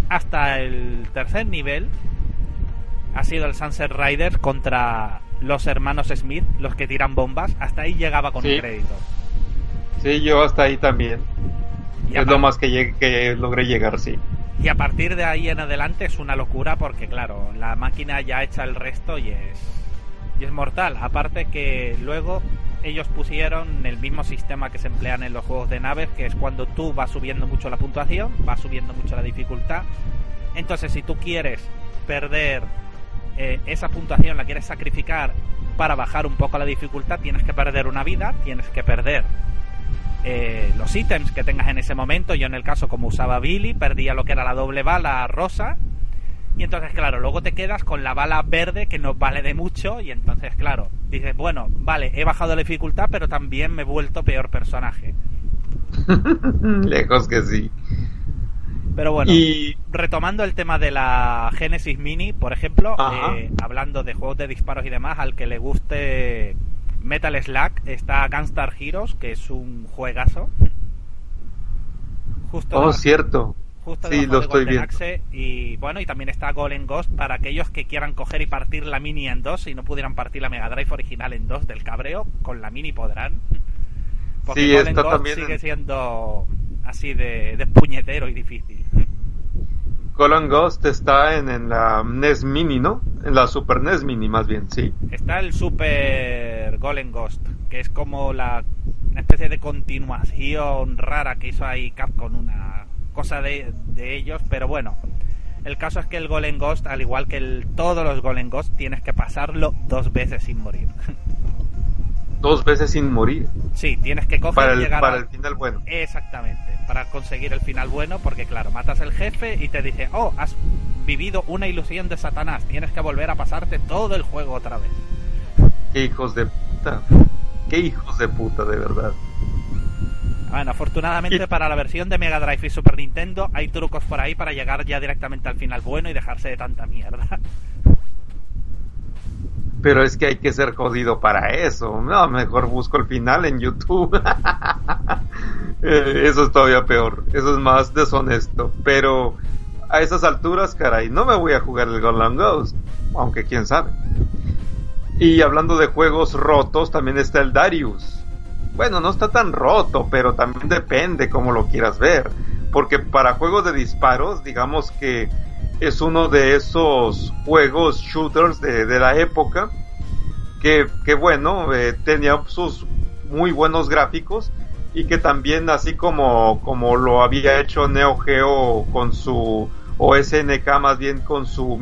hasta el tercer nivel ha sido el Sunset Riders contra los hermanos Smith, los que tiran bombas. Hasta ahí llegaba con un crédito. Sí, yo hasta ahí también es lo más que, que logré llegar, sí. Y a partir de ahí en adelante es una locura porque, claro, la máquina ya echa el resto y es, y es mortal. Aparte que luego ellos pusieron el mismo sistema que se emplean en los juegos de naves, que es cuando tú vas subiendo mucho la puntuación, vas subiendo mucho la dificultad. Entonces, si tú quieres perder eh, esa puntuación, la quieres sacrificar para bajar un poco la dificultad, tienes que perder una vida, tienes que perder eh, los ítems que tengas en ese momento. Yo en el caso como usaba Billy, perdía lo que era la doble bala rosa. Y entonces, claro, luego te quedas con la bala verde que no vale de mucho. Y entonces, claro, dices, bueno, vale, he bajado la dificultad, pero también me he vuelto peor personaje. Lejos que sí. Pero bueno, y... retomando el tema de la Genesis Mini, por ejemplo, eh, hablando de juegos de disparos y demás, al que le guste Metal Slack, está Gunstar Heroes, que es un juegazo. Justo oh, cierto. Justo sí, lo estoy viendo. y bueno, y también está Golden Ghost para aquellos que quieran coger y partir la Mini en dos y no pudieran partir la Mega Drive original en dos del cabreo, con la Mini podrán. Porque sí, Golden Ghost sigue siendo así de, de puñetero y difícil. Golden Ghost está en, la NES Mini, ¿no? En la Super NES Mini, más bien, sí. Está el Super Golden Ghost, que es como la una especie de continuación rara que hizo ahí Capcom, una cosa de, ellos, pero bueno. El caso es que el Golden Ghost, al igual que el, todos los Golden Ghost, tienes que pasarlo dos veces sin morir. dos veces sin morir. Sí, tienes que coger para el, llegar para el final bueno. Exactamente, para conseguir el final bueno, porque claro, matas al jefe y te dice, oh, has vivido una ilusión de Satanás, tienes que volver a pasarte todo el juego otra vez. Qué hijos de puta, qué hijos de puta, de verdad. Bueno, afortunadamente para la versión de Mega Drive y Super Nintendo hay trucos por ahí para llegar ya directamente al final bueno y dejarse de tanta mierda. Pero es que hay que ser jodido para eso. No, mejor busco el final en YouTube. Eh, eso es todavía peor. Eso es más deshonesto. Pero a esas alturas, caray, no me voy a jugar el Golden Ghost. Aunque quién sabe. Y hablando de juegos rotos, también está el Darius. Bueno, no está tan roto, pero también depende cómo lo quieras ver. Porque para juegos de disparos, digamos que es uno de esos juegos shooters de, la época que, bueno, eh, tenía sus muy buenos gráficos y que también así como, como lo había hecho Neo Geo con su o SNK más bien con su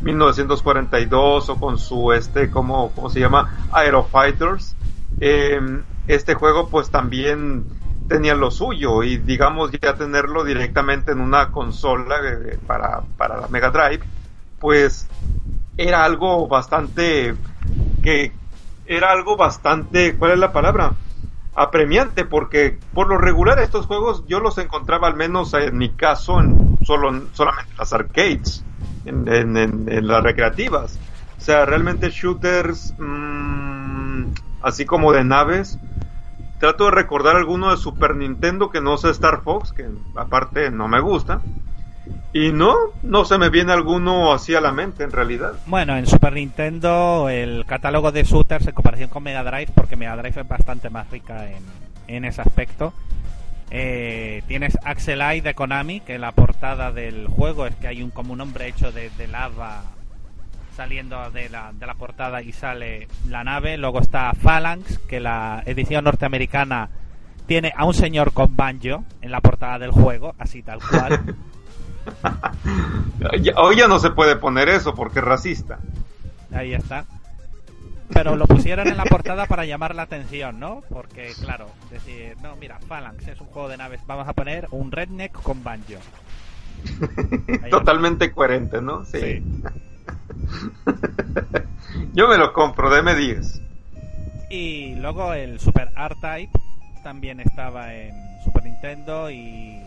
1942 o con su este como cómo se llama Aerofighters eh, este juego pues también tenía lo suyo y digamos ya tenerlo directamente en una consola eh, para, para la Mega Drive, pues era algo bastante que era algo bastante, ¿cuál es la palabra? apremiante porque por lo regular estos juegos yo los encontraba al menos en mi caso en solo solamente las arcades en, en, las recreativas o sea realmente shooters mmm, así como de naves trato de recordar alguno de Super Nintendo que no sea Star Fox, que aparte no me gusta. Y no, no se me viene alguno así a la mente en realidad. Bueno, en Super Nintendo el catálogo de shooters en comparación con Mega Drive, porque Mega Drive es bastante más rica en, en ese aspecto. Eh, tienes Axel Eye de Konami, que la portada del juego es que hay un como un hombre hecho de, de lava saliendo de la, de la portada y sale la nave. Luego está Phalanx, que la edición norteamericana tiene a un señor con banjo en la portada del juego, así tal cual. Hoy ya no se puede poner eso porque es racista. Ahí está. Pero lo pusieron en la portada para llamar la atención, ¿no? Porque, claro, decir, no, mira, Phalanx es un juego de naves, vamos a poner un redneck con banjo. Totalmente coherente, ¿no? Sí. Yo me lo compro, deme 10. Y luego el Super R-Type también estaba en Super Nintendo y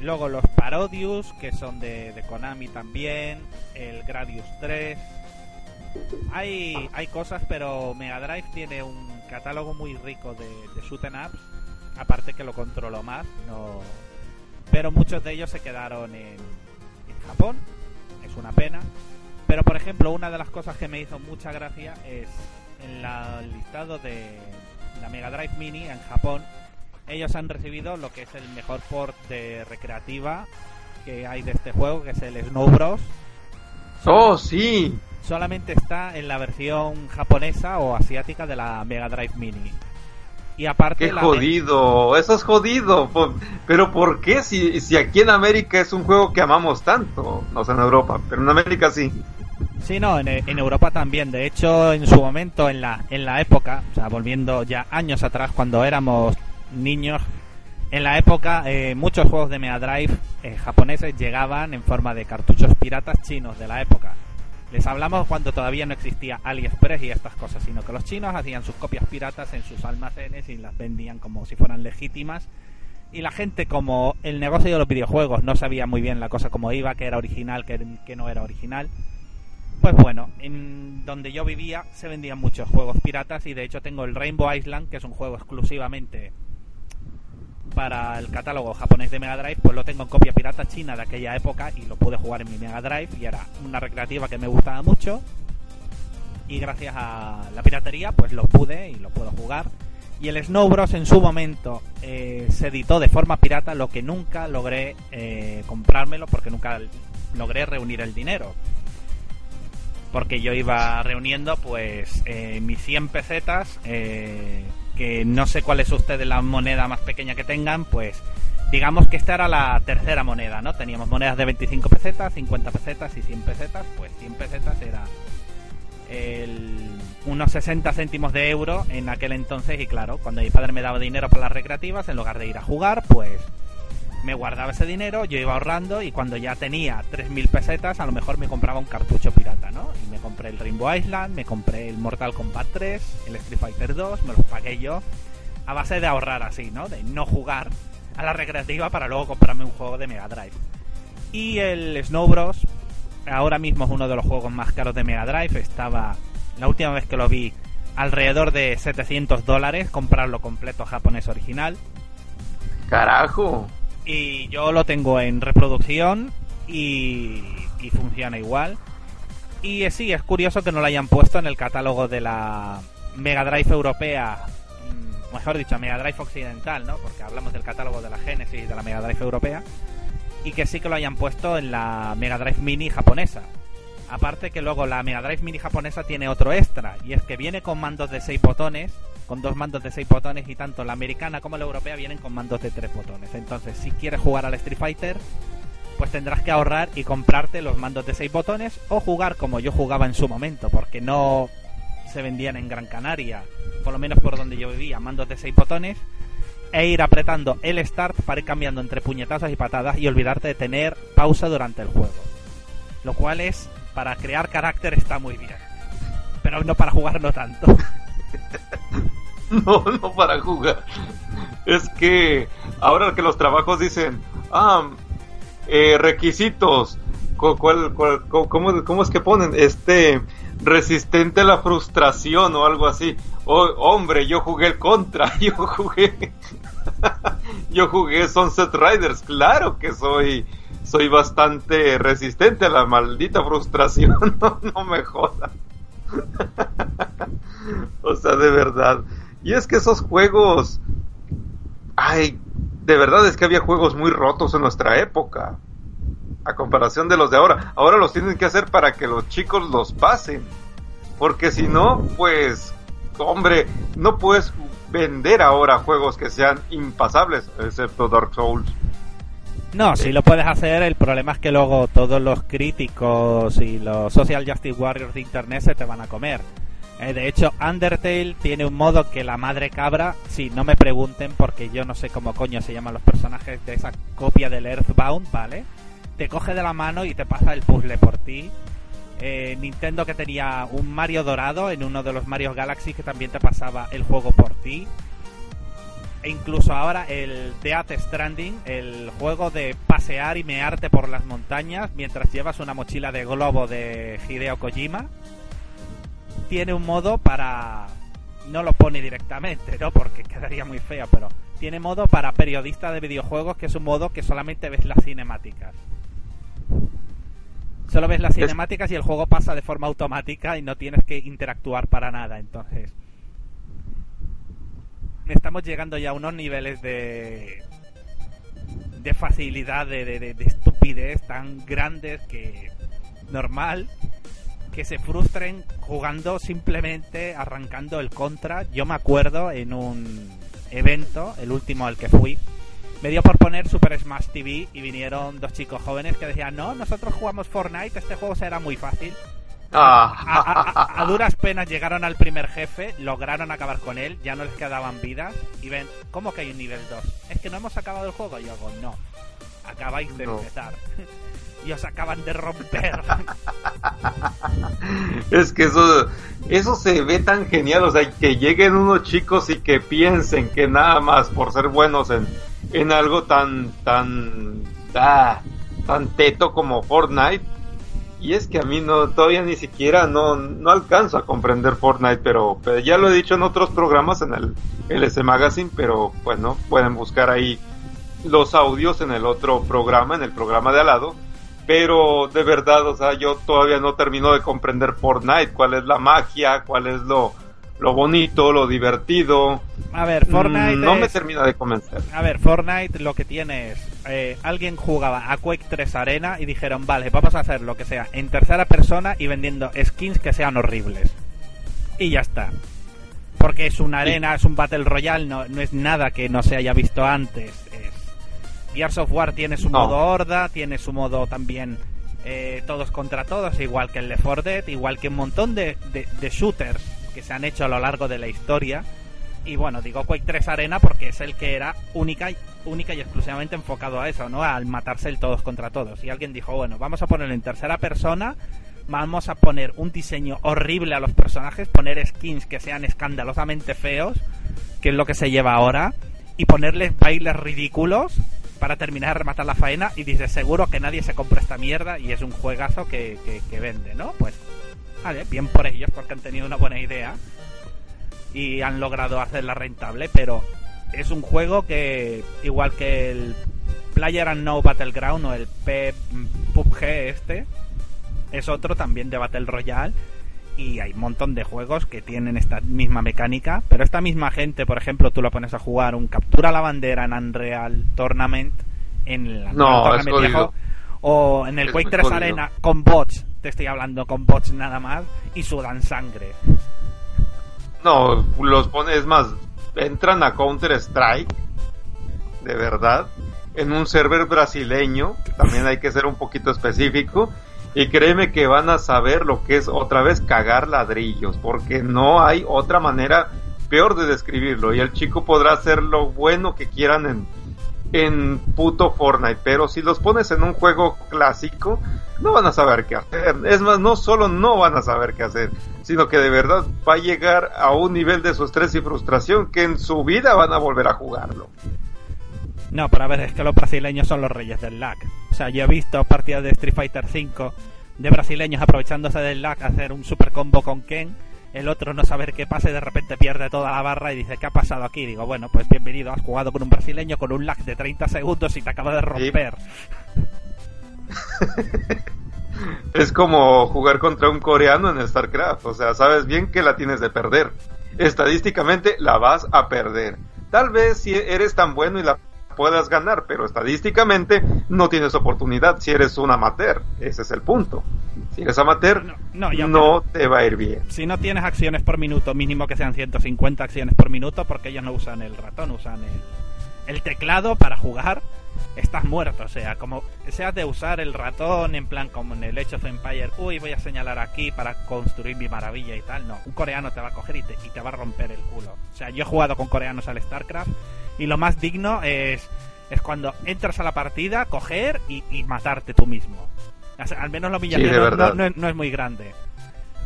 luego los Parodius que son de, Konami también, el Gradius 3. Hay, hay cosas, pero Mega Drive tiene un catálogo muy rico de, de shoot ups, aparte que lo controlo más, no pero muchos de ellos se quedaron en, en Japón, es una pena. Pero por ejemplo, una de las cosas que me hizo mucha gracia es en la, el listado de la Mega Drive Mini en Japón, ellos han recibido lo que es el mejor port de recreativa que hay de este juego, que es el Snow Bros. Oh, sí. Solamente está en la versión japonesa o asiática de la Mega Drive Mini. Y aparte Qué jodido, eso es jodido. Pero ¿por qué? Si, si aquí en América es un juego que amamos tanto, no sé en Europa, pero en América sí. Sí, no, en, en, Europa también. De hecho, en su momento, en la, en la época, o sea, volviendo ya años atrás, cuando éramos niños, en la época eh, muchos juegos de Mega Drive eh, japoneses llegaban en forma de cartuchos piratas chinos de la época. Les hablamos cuando todavía no existía AliExpress y estas cosas, sino que los chinos hacían sus copias piratas en sus almacenes y las vendían como si fueran legítimas. Y la gente, como el negocio de los videojuegos no sabía muy bien la cosa como iba, que era original, que, no era original, pues bueno, en donde yo vivía se vendían muchos juegos piratas y de hecho tengo el Rainbow Island, que es un juego exclusivamente para el catálogo japonés de Mega Drive, pues lo tengo en copia pirata china de aquella época y lo pude jugar en mi Mega Drive y era una recreativa que me gustaba mucho y gracias a la piratería pues lo pude y lo puedo jugar. Y el Snow Bros en su momento eh, se editó de forma pirata, lo que nunca logré eh, comprármelo porque nunca logré reunir el dinero. Porque yo iba reuniendo pues eh, mis 100 pesetas que no sé cuál es usted la moneda más pequeña que tengan, pues digamos que esta era la tercera moneda, ¿no? Teníamos monedas de 25 pesetas, 50 pesetas y 100 pesetas, pues 100 pesetas era unos 60 céntimos de euro en aquel entonces y claro, cuando mi padre me daba dinero para las recreativas, en lugar de ir a jugar, pues me guardaba ese dinero, yo iba ahorrando y cuando ya tenía 3.000 pesetas a lo mejor me compraba un cartucho pirata, ¿no? Y me compré el Rainbow Island, me compré el Mortal Kombat 3, el Street Fighter 2, me los pagué yo a base de ahorrar así, ¿no? De no jugar a la recreativa para luego comprarme un juego de Mega Drive. Y el Snow Bros. ahora mismo es uno de los juegos más caros de Mega Drive, estaba la última vez que lo vi alrededor de 700 dólares comprarlo completo japonés original. Carajo y yo lo tengo en reproducción y, funciona igual. Y eh, sí, es curioso que no lo hayan puesto en el catálogo de la Mega Drive europea, mm, mejor dicho, Mega Drive occidental, ¿no? Porque hablamos del catálogo de la Genesis y de la Mega Drive europea. Y que sí que lo hayan puesto en la Mega Drive Mini japonesa. Aparte que luego la Mega Drive Mini japonesa tiene otro extra, y es que viene con mandos de 6 botones, con dos mandos de 6 botones, y tanto la americana como la europea vienen con mandos de 3 botones. Entonces, si quieres jugar al Street Fighter, pues tendrás que ahorrar y comprarte los mandos de 6 botones, o jugar como yo jugaba en su momento, porque no se vendían en Gran Canaria, por lo menos por donde yo vivía, mandos de 6 botones, e ir apretando el start para ir cambiando entre puñetazos y patadas y olvidarte de tener pausa durante el juego. Lo cual es para crear carácter está muy bien. Pero no para jugar no tanto. no, no para jugar. Es que ahora que los trabajos dicen, ah, eh, requisitos, ¿cuál, cuál, cómo, cómo, es que ponen? Este, resistente a la frustración o algo así. Oh, hombre, yo jugué el contra, yo jugué, yo jugué Sunset Riders, claro que soy soy bastante resistente a la maldita frustración, no, no me jodas. o sea, de verdad. Y es que esos juegos, ay, de verdad es que había juegos muy rotos en nuestra época, a comparación de los de ahora. Ahora los tienen que hacer para que los chicos los pasen, porque si no, pues, hombre, no puedes vender ahora juegos que sean impasables, excepto Dark Souls. No, si lo puedes hacer, el problema es que luego todos los críticos y los Social Justice Warriors de Internet se te van a comer. Eh, de hecho, Undertale tiene un modo que la madre cabra, si no me pregunten porque yo no sé cómo coño se llaman los personajes de esa copia del Earthbound, ¿vale? Te coge de la mano y te pasa el puzzle por ti. Eh, Nintendo que tenía un Mario dorado en uno de los Mario Galaxy que también te pasaba el juego por ti. E incluso ahora el Death Stranding, el juego de pasear y mearte por las montañas mientras llevas una mochila de globo de Hideo Kojima tiene un modo para... No lo pone directamente, ¿no? Porque quedaría muy feo, pero tiene modo para periodista de videojuegos, que es un modo que solamente ves las cinemáticas. Solo ves las cinemáticas y el juego pasa de forma automática y no tienes que interactuar para nada. Entonces, estamos llegando ya a unos niveles de de facilidad, de, de, de estupidez tan grandes que normal que se frustren jugando simplemente arrancando el contra. Yo me acuerdo en un evento, el último al que fui, me dio por poner Super Smash TV y vinieron dos chicos jóvenes que decían, no, nosotros jugamos Fortnite, este juego será muy fácil. Ah. A, duras penas llegaron al primer jefe, lograron acabar con él, ya no les quedaban vidas y ven, ¿cómo que hay un nivel 2? Es que no hemos acabado el juego. Y yo digo, no, acabáis de empezar. y os acaban de romper. es que eso, eso se ve tan genial, o sea, que lleguen unos chicos y que piensen que nada más por ser buenos en, en algo tan, tan, ah, tan teto como Fortnite. Y es que a mí no, todavía ni siquiera no, no alcanzo a comprender Fortnite, pero, pero ya lo he dicho en otros programas en el LS Magazine, pero bueno, pueden buscar ahí los audios en el otro programa, en el programa de al lado pero de verdad, o sea, yo todavía no termino de comprender Fortnite, cuál es la magia, cuál es lo, lo bonito, lo divertido. A ver, Fortnite. no me termina de convencer. A ver, Fortnite lo que tiene es. Eh, alguien jugaba a Quake 3 Arena y dijeron, vale, vamos a hacer lo que sea en tercera persona y vendiendo skins que sean horribles. Y ya está. Porque es una arena, es un Battle Royale, no, no es nada que no se haya visto antes Gears of War tiene su modo horda, tiene su modo también eh, todos contra todos, igual que el de 4 Dead, igual que un montón de, shooters que se han hecho a lo largo de la historia. Y bueno, digo Quake 3 Arena porque es el que era única y, única y exclusivamente enfocado a eso, ¿no? Al matarse el todos contra todos. Y alguien dijo, bueno, vamos a ponerlo en tercera persona, vamos a poner un diseño horrible a los personajes, poner skins que sean escandalosamente feos, que es lo que se lleva ahora, y ponerles bailes ridículos para terminar de rematar la faena y dice seguro que nadie se compra esta mierda y es un juegazo que, que, vende, ¿no? Pues vale, bien por ellos porque han tenido una buena idea y han logrado hacerla rentable, pero es un juego que igual que el Player No Battleground o el PUBG este es otro también de Battle Royale y hay un montón de juegos que tienen esta misma mecánica, pero esta misma gente, por ejemplo, tú lo pones a jugar un captura la bandera en Unreal Tournament, en el no, o en el Quake 3 Arena con bots, te estoy hablando con bots nada más, y sudan sangre. No, los pones más, entran a Counter Strike, de verdad, en un server brasileño, también hay que ser un poquito específico, y créeme que van a saber lo que es otra vez cagar ladrillos, porque no hay otra manera peor de describirlo. Y el chico podrá hacer lo bueno que quieran en, en puto Fortnite, pero si los pones en un juego clásico, no van a saber qué hacer. Es más, no solo no van a saber qué hacer, sino que de verdad va a llegar a un nivel de su estrés y frustración que en su vida van a volver a jugarlo. No, pero a ver, es que los brasileños son los reyes del lag. O sea, yo he visto partidas de Street Fighter V de brasileños aprovechándose del lag hacer un super combo con Ken. El otro no saber qué pasa y de repente pierde toda la barra y dice, ¿qué ha pasado aquí? Digo, bueno, pues bienvenido, has jugado con un brasileño con un lag de 30 segundos y te acaba de romper. es como jugar contra un coreano en StarCraft, o sea, sabes bien que la tienes de perder. Estadísticamente la vas a perder. Tal vez si eres tan bueno y la puedas ganar, pero estadísticamente no tienes oportunidad si eres un amateur. Ese es el punto. Si eres amateur, no, no, te va a ir bien. Si no tienes acciones por minuto, mínimo que sean 150 acciones por minuto, porque ellos no usan el ratón, usan el, el teclado para jugar, estás muerto. O sea, como seas de usar el ratón en plan como en el Age of Empire, uy, voy a señalar aquí para construir mi maravilla y tal. No, un coreano te va a coger y te, y te va a romper el culo. O sea, yo he jugado con coreanos al StarCraft y lo más digno es, es cuando entras a la partida, coger y, matarte tú mismo. al menos lo millonario no, es muy grande.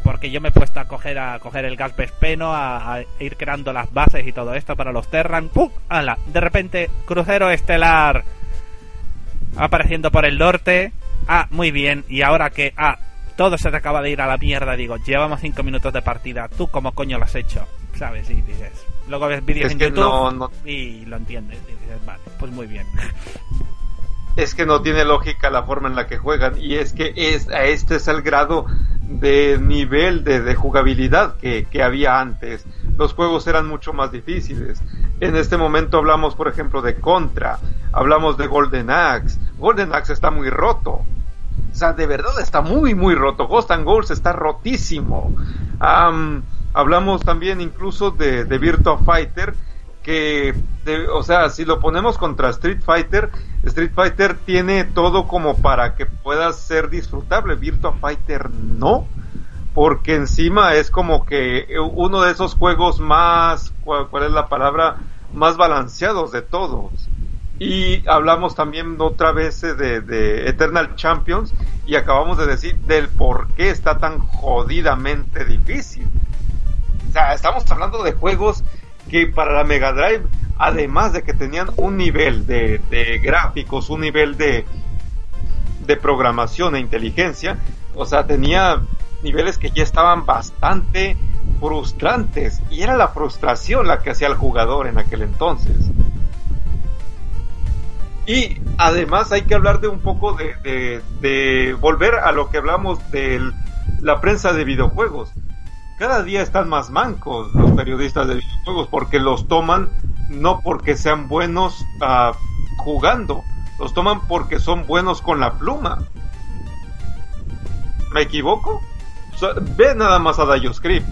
Porque yo me he puesto a coger, a coger el gas Vespeno, a, ir creando las bases y todo esto para los Terran. ¡Pum! ¡Hala! De repente, crucero estelar apareciendo por el norte. Ah, muy bien. Y ahora que, ah, todo se te acaba de ir a la mierda, digo, llevamos cinco minutos de partida. ¿Tú cómo coño lo has hecho? ¿Sabes? Y dices, Luego ves vídeos en YouTube y lo entiendes. Y dices, vale, pues muy bien. Es que no tiene lógica la forma en la que juegan. Y es que es, este es el grado de nivel de, jugabilidad que, que, había antes. Los juegos eran mucho más difíciles. En este momento hablamos, por ejemplo, de Contra. Hablamos de Golden Axe. Golden Axe está muy roto. O sea, de verdad está muy, muy roto. Ghost and Goals está rotísimo. Hablamos también incluso de, de Virtua Fighter, que, o sea, si lo ponemos contra Street Fighter, Street Fighter tiene todo como para que pueda ser disfrutable. Virtua Fighter no, porque encima es como que uno de esos juegos más, ¿cuál, es la palabra? Más balanceados de todos. Y hablamos también otra vez de, de, Eternal Champions y acabamos de decir del por qué está tan jodidamente difícil. Estamos hablando de juegos que para la Mega Drive, además de que tenían un nivel de, gráficos, un nivel de, de programación e inteligencia, o sea, tenía niveles que ya estaban bastante frustrantes y era la frustración la que hacía el jugador en aquel entonces. Y además hay que hablar de un poco de volver a lo que hablamos de la prensa de videojuegos cada día están más mancos los periodistas de videojuegos porque los toman no porque sean buenos uh, jugando, los toman porque son buenos con la pluma. ¿Me equivoco? ve nada más a Dioscript.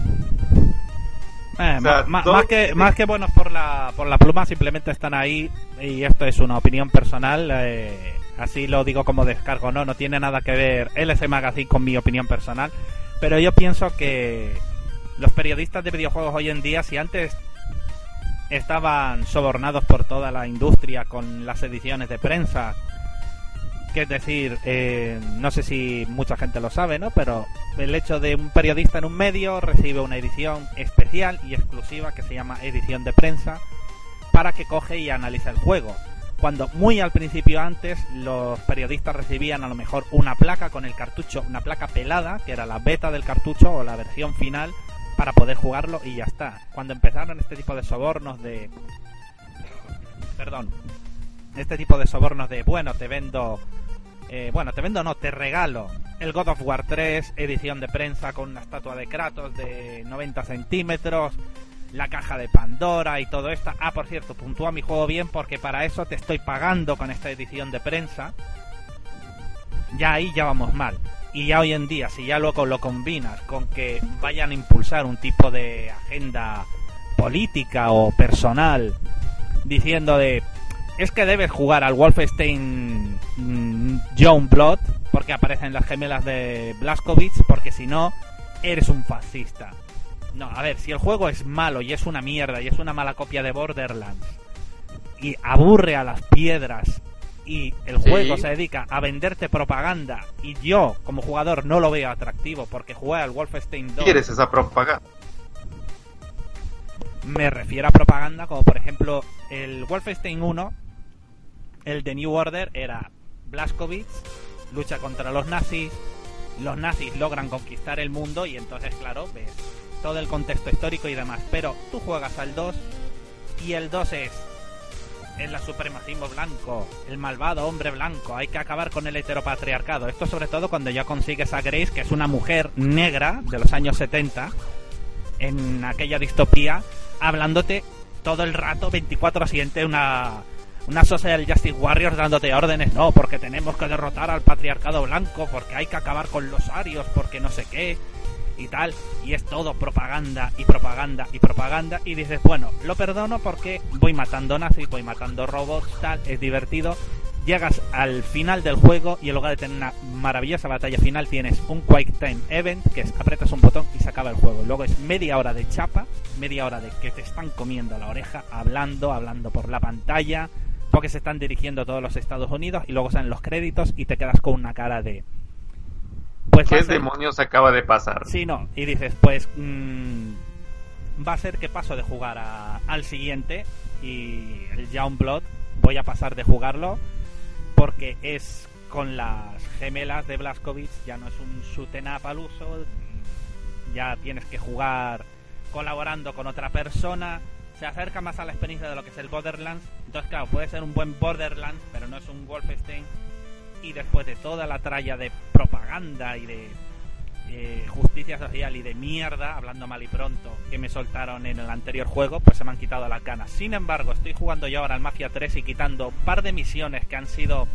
Eh, más, que, más que buenos por la, por la pluma, simplemente están ahí y esto es una opinión personal. Eh, así lo digo como descargo, no, no tiene nada que ver LS Magazine con mi opinión personal. Pero yo pienso que los periodistas de videojuegos hoy en día, si antes estaban sobornados por toda la industria con las ediciones de prensa, que es decir, eh, no sé si mucha gente lo sabe, ¿no? Pero el hecho de un periodista en un medio recibe una edición especial y exclusiva que se llama edición de prensa para que coge y analice el juego. Cuando muy al principio antes los periodistas recibían a lo mejor una placa con el cartucho, una placa pelada, que era la beta del cartucho o la versión final, para poder jugarlo y ya está. Cuando empezaron este tipo de sobornos de... Perdón. Este tipo de sobornos de, bueno, te vendo... Eh, bueno, te vendo no, te regalo el God of War 3, edición de prensa con una estatua de Kratos de 90 centímetros, la caja de Pandora y todo esto. Ah, por cierto, puntúa mi juego bien porque para eso te estoy pagando con esta edición de prensa. Ya ahí ya vamos mal y ya hoy en día, si ya luego lo combinas con que vayan a impulsar un tipo de agenda política o personal diciendo de es que debes jugar al Wolfenstein mm, John Blood porque aparecen las gemelas de Blaskovic porque si no eres un fascista. No, a ver, si el juego es malo y es una mierda y es una mala copia de Borderlands y aburre a las piedras y el juego se dedica a venderte propaganda y yo como jugador no lo veo atractivo porque jugué al Wolfenstein 2. ¿Quieres esa propaganda? Me refiero a propaganda como por ejemplo el Wolfenstein 1, el de New Order era Blaskowitz, lucha contra los nazis, los nazis logran conquistar el mundo y entonces claro, ves todo el contexto histórico y demás, pero tú juegas al 2 y el 2 es el supremacismo blanco, el malvado hombre blanco, hay que acabar con el heteropatriarcado. Esto sobre todo cuando ya consigues a Grace, que es una mujer negra de los años 70, en aquella distopía, hablándote todo el rato, 24-7, una, una Social Justice Warriors dándote órdenes, no, porque tenemos que derrotar al patriarcado blanco, porque hay que acabar con los arios, porque no sé qué y tal, y es todo propaganda y propaganda y propaganda, y dices, bueno, lo perdono porque voy matando nazis, voy matando robots, tal, es divertido. Llegas al final del juego y en lugar de tener una maravillosa batalla final tienes un Quake Time Event que es apretas un botón y se acaba el juego. Luego es media hora de chapa, media hora de que te están comiendo la oreja, hablando, hablando por la pantalla, porque se están dirigiendo todos los Estados Unidos y luego salen los créditos y te quedas con una cara de pues ¿Qué demonios acaba de pasar? Sí, no. Y dices, pues mm, va a ser que paso de jugar al siguiente y el Blood voy a pasar de jugarlo porque es con las gemelas de Blaskovic, ya no es un shoot'em up al uso, ya tienes que jugar colaborando con otra persona, se acerca más a la experiencia de lo que es el Borderlands, entonces claro, puede ser un buen Borderlands, pero no es un Wolfenstein y después de toda la tralla de propaganda y de eh, justicia social y de mierda, hablando mal y pronto, que me soltaron en el anterior juego, pues se me han quitado las ganas. Sin embargo, estoy jugando yo ahora al Mafia 3 y quitando un par de misiones que han sido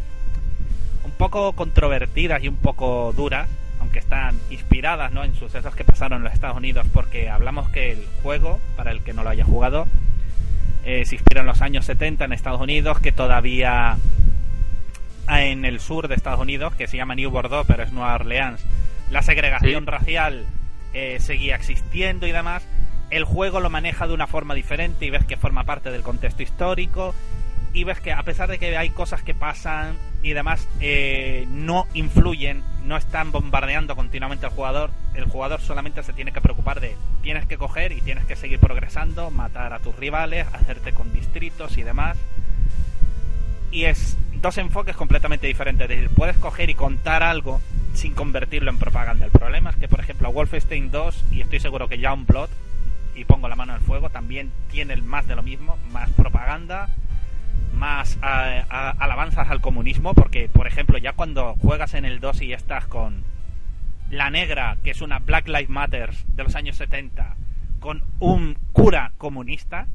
un poco controvertidas y un poco duras, aunque están inspiradas ¿no? en sucesos que pasaron en los Estados Unidos, porque hablamos que el juego, para el que no lo haya jugado, eh, se inspira en los años 70 en Estados Unidos, que todavía en el sur de Estados Unidos, que se llama New Bordeaux, pero es Nueva Orleans, la segregación racial eh, seguía existiendo y demás. El juego lo maneja de una forma diferente y ves que forma parte del contexto histórico y ves que a pesar de que hay cosas que pasan y demás, eh, no influyen, no están bombardeando continuamente al jugador. El jugador solamente se tiene que preocupar de tienes que coger y tienes que seguir progresando, matar a tus rivales, hacerte con distritos y demás. Y es dos enfoques completamente diferentes. Es decir, puedes coger y contar algo sin convertirlo en propaganda. El problema es que, por ejemplo, Wolfenstein 2, y estoy seguro que Blood y pongo la mano el fuego, también tiene más de lo mismo, más propaganda, más alabanzas al comunismo, porque, por ejemplo, ya cuando juegas en el 2 y estás con la negra, que es una Black Lives Matter de los años 70, con un cura comunista,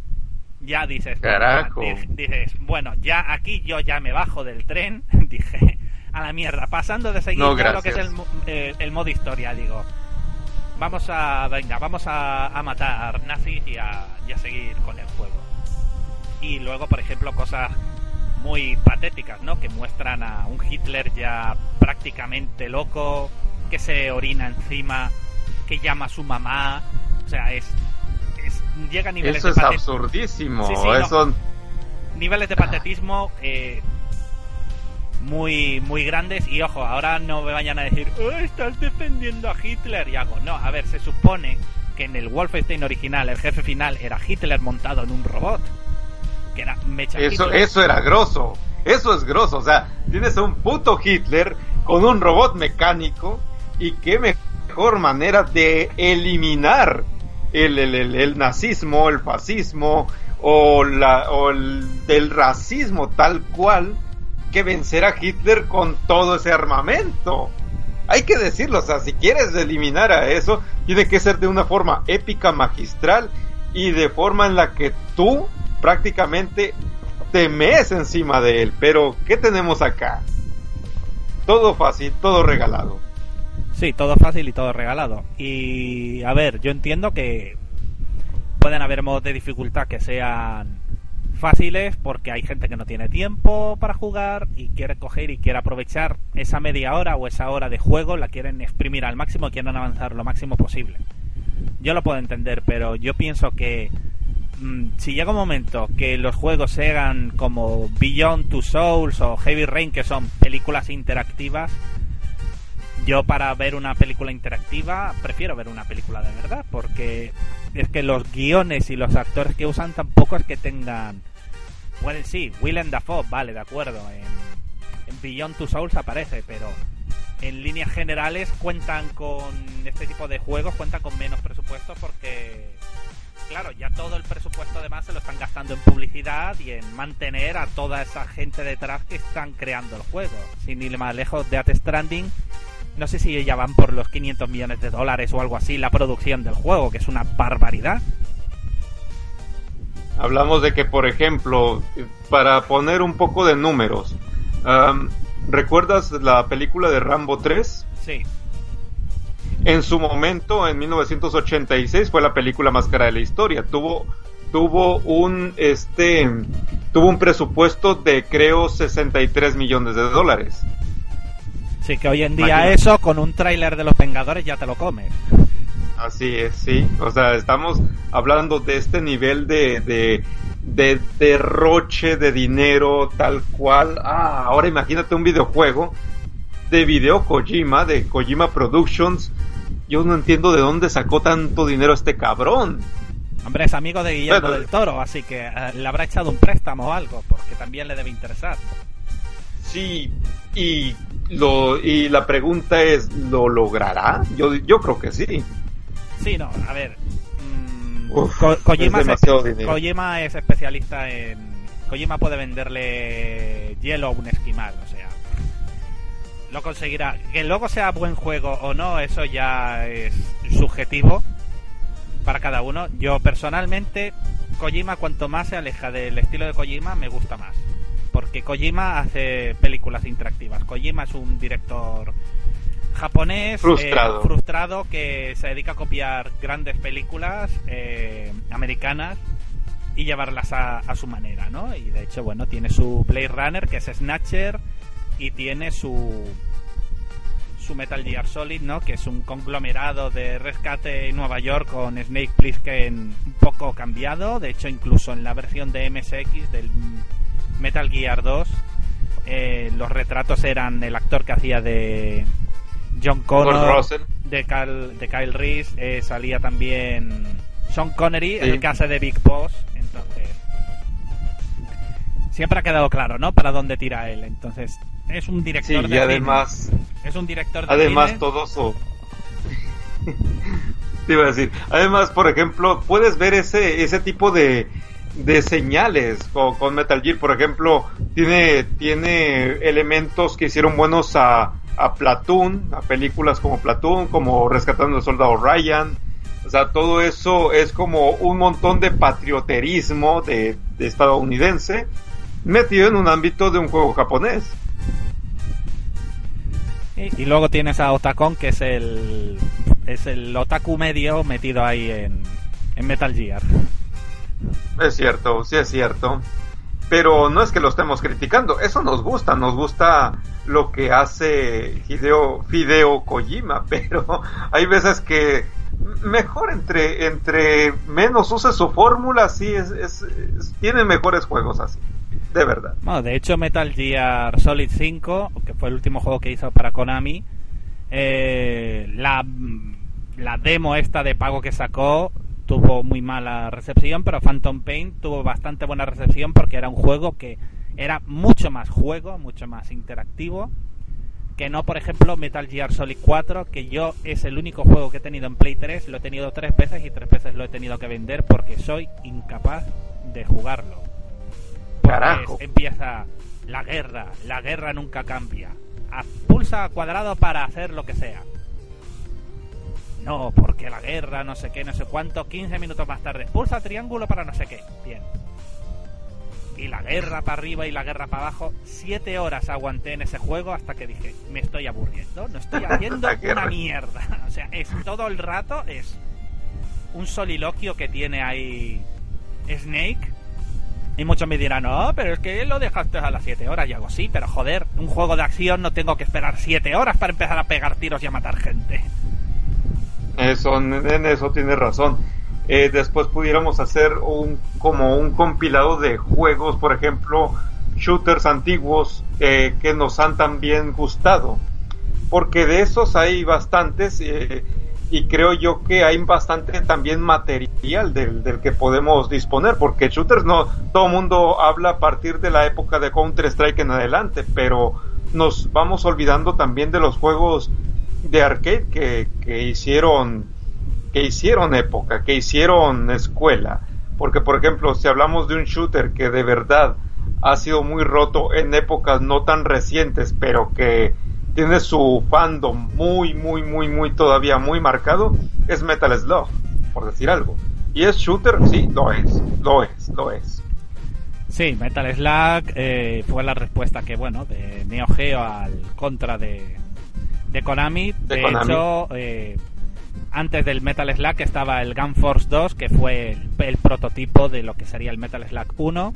ya dices, Carajo. dices, bueno, ya aquí yo ya me bajo del tren, dije, a la mierda, pasando de seguir lo que es el, eh, el, modo historia, digo, vamos a, venga, vamos a, matar nazis y a, y a seguir con el juego. Y luego, por ejemplo, cosas muy patéticas, ¿no? Que muestran a un Hitler ya prácticamente loco, que se orina encima, que llama a su mamá, o sea, es llega a niveles Eso es absurdísimo. Niveles de patetismo eh, muy, muy grandes. Y ojo, ahora no me vayan a decir, oh, estás defendiendo a Hitler. Y hago, no, a ver, se supone que en el Wolfenstein original el jefe final era Hitler montado en un robot. Que era Mecha eso, eso era grosso. Eso es grosso. O sea, tienes a un puto Hitler con un robot mecánico. Y qué mejor manera de eliminar el, el, nazismo, el fascismo o, la, o el del racismo tal cual que vencer a Hitler con todo ese armamento. Hay que decirlo, o sea, si quieres eliminar a eso, tiene que ser de una forma épica, magistral y de forma en la que tú prácticamente temes encima de él. Pero, ¿qué tenemos acá? Todo fácil, todo regalado. Sí, todo fácil y todo regalado. Y a ver, yo entiendo que pueden haber modos de dificultad que sean fáciles porque hay gente que no tiene tiempo para jugar y quiere coger y quiere aprovechar esa media hora o esa hora de juego, la quieren exprimir al máximo y quieren avanzar lo máximo posible. Yo lo puedo entender, pero yo pienso que mm, si llega un momento que los juegos sean como Beyond Two Souls o Heavy Rain, que son películas interactivas, yo para ver una película interactiva prefiero ver una película de verdad, porque es que los guiones y los actores que usan tampoco es que tengan... Pueden sí, Willem Dafoe, vale, de acuerdo, en, en Beyond Two Souls aparece, pero en líneas generales cuentan con este tipo de juegos, cuentan con menos presupuesto porque claro, ya todo el presupuesto además se lo están gastando en publicidad y en mantener a toda esa gente detrás que están creando el juego. Sin ir más lejos, Death Stranding, no sé si ya van por los 500 millones de dólares o algo así la producción del juego, que es una barbaridad. Hablamos de que, por ejemplo, para poner un poco de números, ¿recuerdas la película de Rambo 3? Sí. En su momento, en 1986, fue la película más cara de la historia. Tuvo, tuvo un, este, tuvo un presupuesto de creo 63 millones de dólares. Sí, que hoy en día eso con un tráiler de los Vengadores ya te lo comes. Así es, sí. O sea, estamos hablando de este nivel de, de, de derroche de dinero tal cual. Ah, ahora imagínate un videojuego de video Kojima, de Kojima Productions. Yo no entiendo de dónde sacó tanto dinero este cabrón. Hombre, es amigo de Guillermo del Toro, así que eh, le habrá echado un préstamo o algo, porque también le debe interesar. Sí, y lo y la pregunta es, ¿lo logrará? Yo, yo creo que sí. Sí, no, a ver. Mm, Kojima, es, Kojima es especialista en. Kojima puede venderle hielo a un esquimal, o sea lo conseguirá. Que luego sea buen juego o no, eso ya es subjetivo para cada uno. Yo personalmente, Kojima, cuanto más se aleja del estilo de Kojima, me gusta más. Porque Kojima hace películas interactivas. Kojima es un director japonés eh, frustrado, que se dedica a copiar grandes películas eh, americanas y llevarlas a, a, su manera, ¿no? Y de hecho, bueno, tiene su Blade Runner, que es Snatcher, y tiene su su Metal Gear Solid, ¿no? Que es un conglomerado de rescate en Nueva York con Snake Plissken un poco cambiado. De hecho, incluso en la versión de MSX del Metal Gear 2, eh, los retratos eran el actor que hacía de John Connor, de, Kyle, de Kyle Reese, eh, salía también Sean Connery, el que hace de Big Boss. Entonces, siempre ha quedado claro, ¿no? Para dónde tira él. Entonces, es un director sí, y además es un director de además todo eso te iba a decir además por ejemplo puedes ver ese ese tipo de de señales con, Metal Gear por ejemplo tiene tiene elementos que hicieron buenos a a Platoon a películas como Platoon como Rescatando al Soldado Ryan o sea todo eso es como un montón de patrioterismo de, de estadounidense metido en un ámbito de un juego japonés y, luego tienes a Otacon, que es el, es el otaku medio metido ahí en, en Metal Gear. Es cierto, sí es cierto. Pero no es que lo estemos criticando, eso nos gusta, nos gusta lo que hace Hideo, Fideo Kojima, pero hay veces que mejor entre, entre menos use su fórmula, sí, es, es, tiene mejores juegos así de verdad. De hecho Metal Gear Solid 5, que fue el último juego que hizo para Konami, eh, la, la demo esta de pago que sacó tuvo muy mala recepción, pero Phantom Pain tuvo bastante buena recepción porque era un juego que era mucho más juego, mucho más interactivo que no, por ejemplo, Metal Gear Solid 4, que yo es el único juego que he tenido en Play 3, lo he tenido tres veces y tres veces lo he tenido que vender porque soy incapaz de jugarlo. Carajo. empieza la guerra, la guerra nunca cambia. pulsa cuadrado para hacer lo que sea. No, porque la guerra, no sé qué, no sé cuánto, 15 minutos más tarde. Pulsa triángulo para no sé qué. Bien. Y la guerra para arriba y la guerra para abajo. Siete horas aguanté en ese juego hasta que dije, me estoy aburriendo, no estoy haciendo una mierda. O sea, es todo el rato, es un soliloquio que tiene ahí Snake y muchos me dirán, no, pero es que lo dejaste a las 7 horas. Y hago, sí, pero joder, un juego de acción no tengo que esperar 7 horas para empezar a pegar tiros y a matar gente. Eso, en eso tienes razón. Eh, después pudiéramos hacer un como un compilado de juegos, por ejemplo, shooters antiguos eh, que nos han también gustado. Porque de esos hay bastantes. Eh, y creo yo que hay bastante también material del, del, que podemos disponer, porque shooters no, todo el mundo habla a partir de la época de Counter Strike en adelante, pero nos vamos olvidando también de los juegos de arcade que, que hicieron que hicieron época, que hicieron escuela. Porque, por ejemplo, si hablamos de un shooter que de verdad ha sido muy roto en épocas no tan recientes, pero que tiene su fandom muy, muy, muy, muy todavía muy marcado, es Metal Slug, por decir algo. ¿Y es shooter? Sí, lo es, lo es, lo es. Sí, Metal Slug eh, fue la respuesta que, bueno, de Neo Geo al contra de, de Konami. De, hecho, eh, antes del Metal Slug estaba el Gun Force 2, que fue el, prototipo de lo que sería el Metal Slug 1.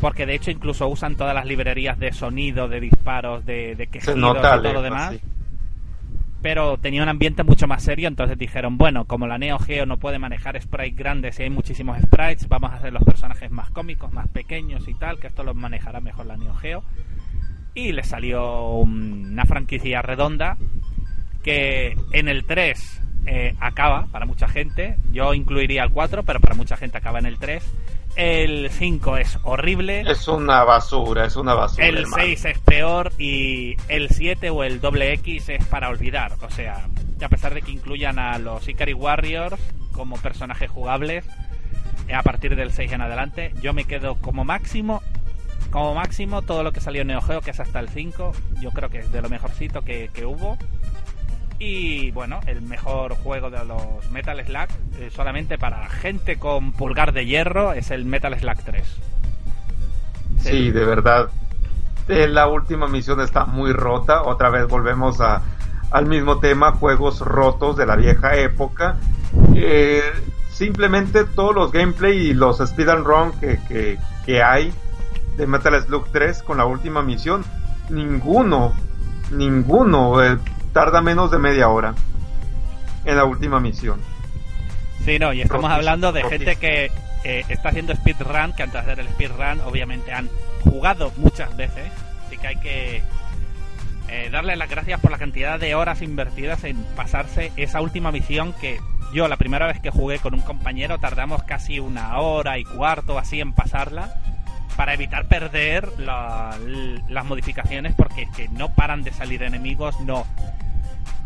Porque de hecho incluso usan todas las librerías de sonido, de disparos, de, de quejidos y todo lo demás. Pero tenía un ambiente mucho más serio, entonces dijeron, bueno, como la Neo Geo no puede manejar sprites grandes y hay muchísimos sprites, vamos a hacer los personajes más cómicos, más pequeños y tal, que esto los manejará mejor la Neo Geo. Y le salió una franquicia redonda que en el 3 eh, acaba para mucha gente. Yo incluiría el 4, pero para mucha gente acaba en el 3. El 5 es horrible. Es una basura, es una basura. El 6 es peor y el 7 o el doble X es para olvidar. O sea, a pesar de que incluyan a los Ikari Warriors como personajes jugables, eh, a partir del 6 en adelante, yo me quedo como máximo como máximo todo lo que salió en Neo Geo, que es hasta el 5, yo creo que es de lo mejorcito que, que hubo. Y bueno, el mejor juego de los Metal Slug, eh, solamente para gente con pulgar de hierro, es el Metal Slug 3. Sí, de verdad. Eh, la última misión está muy rota. Otra vez volvemos a, al mismo tema, juegos rotos de la vieja época. Eh, simplemente todos los gameplay y los speedrun run que, que, que hay de Metal Slug 3 con la última misión, ninguno, ninguno tarda menos de media hora en la última misión. Sí, no, y estamos hablando de gente que eh, está haciendo speedrun, que antes de hacer el speedrun obviamente han jugado muchas veces, así que hay que eh, darle las gracias por la cantidad de horas invertidas en pasarse esa última misión que yo la primera vez que jugué con un compañero tardamos casi una hora y cuarto así en pasarla para evitar perder las modificaciones porque es que no paran de salir enemigos, no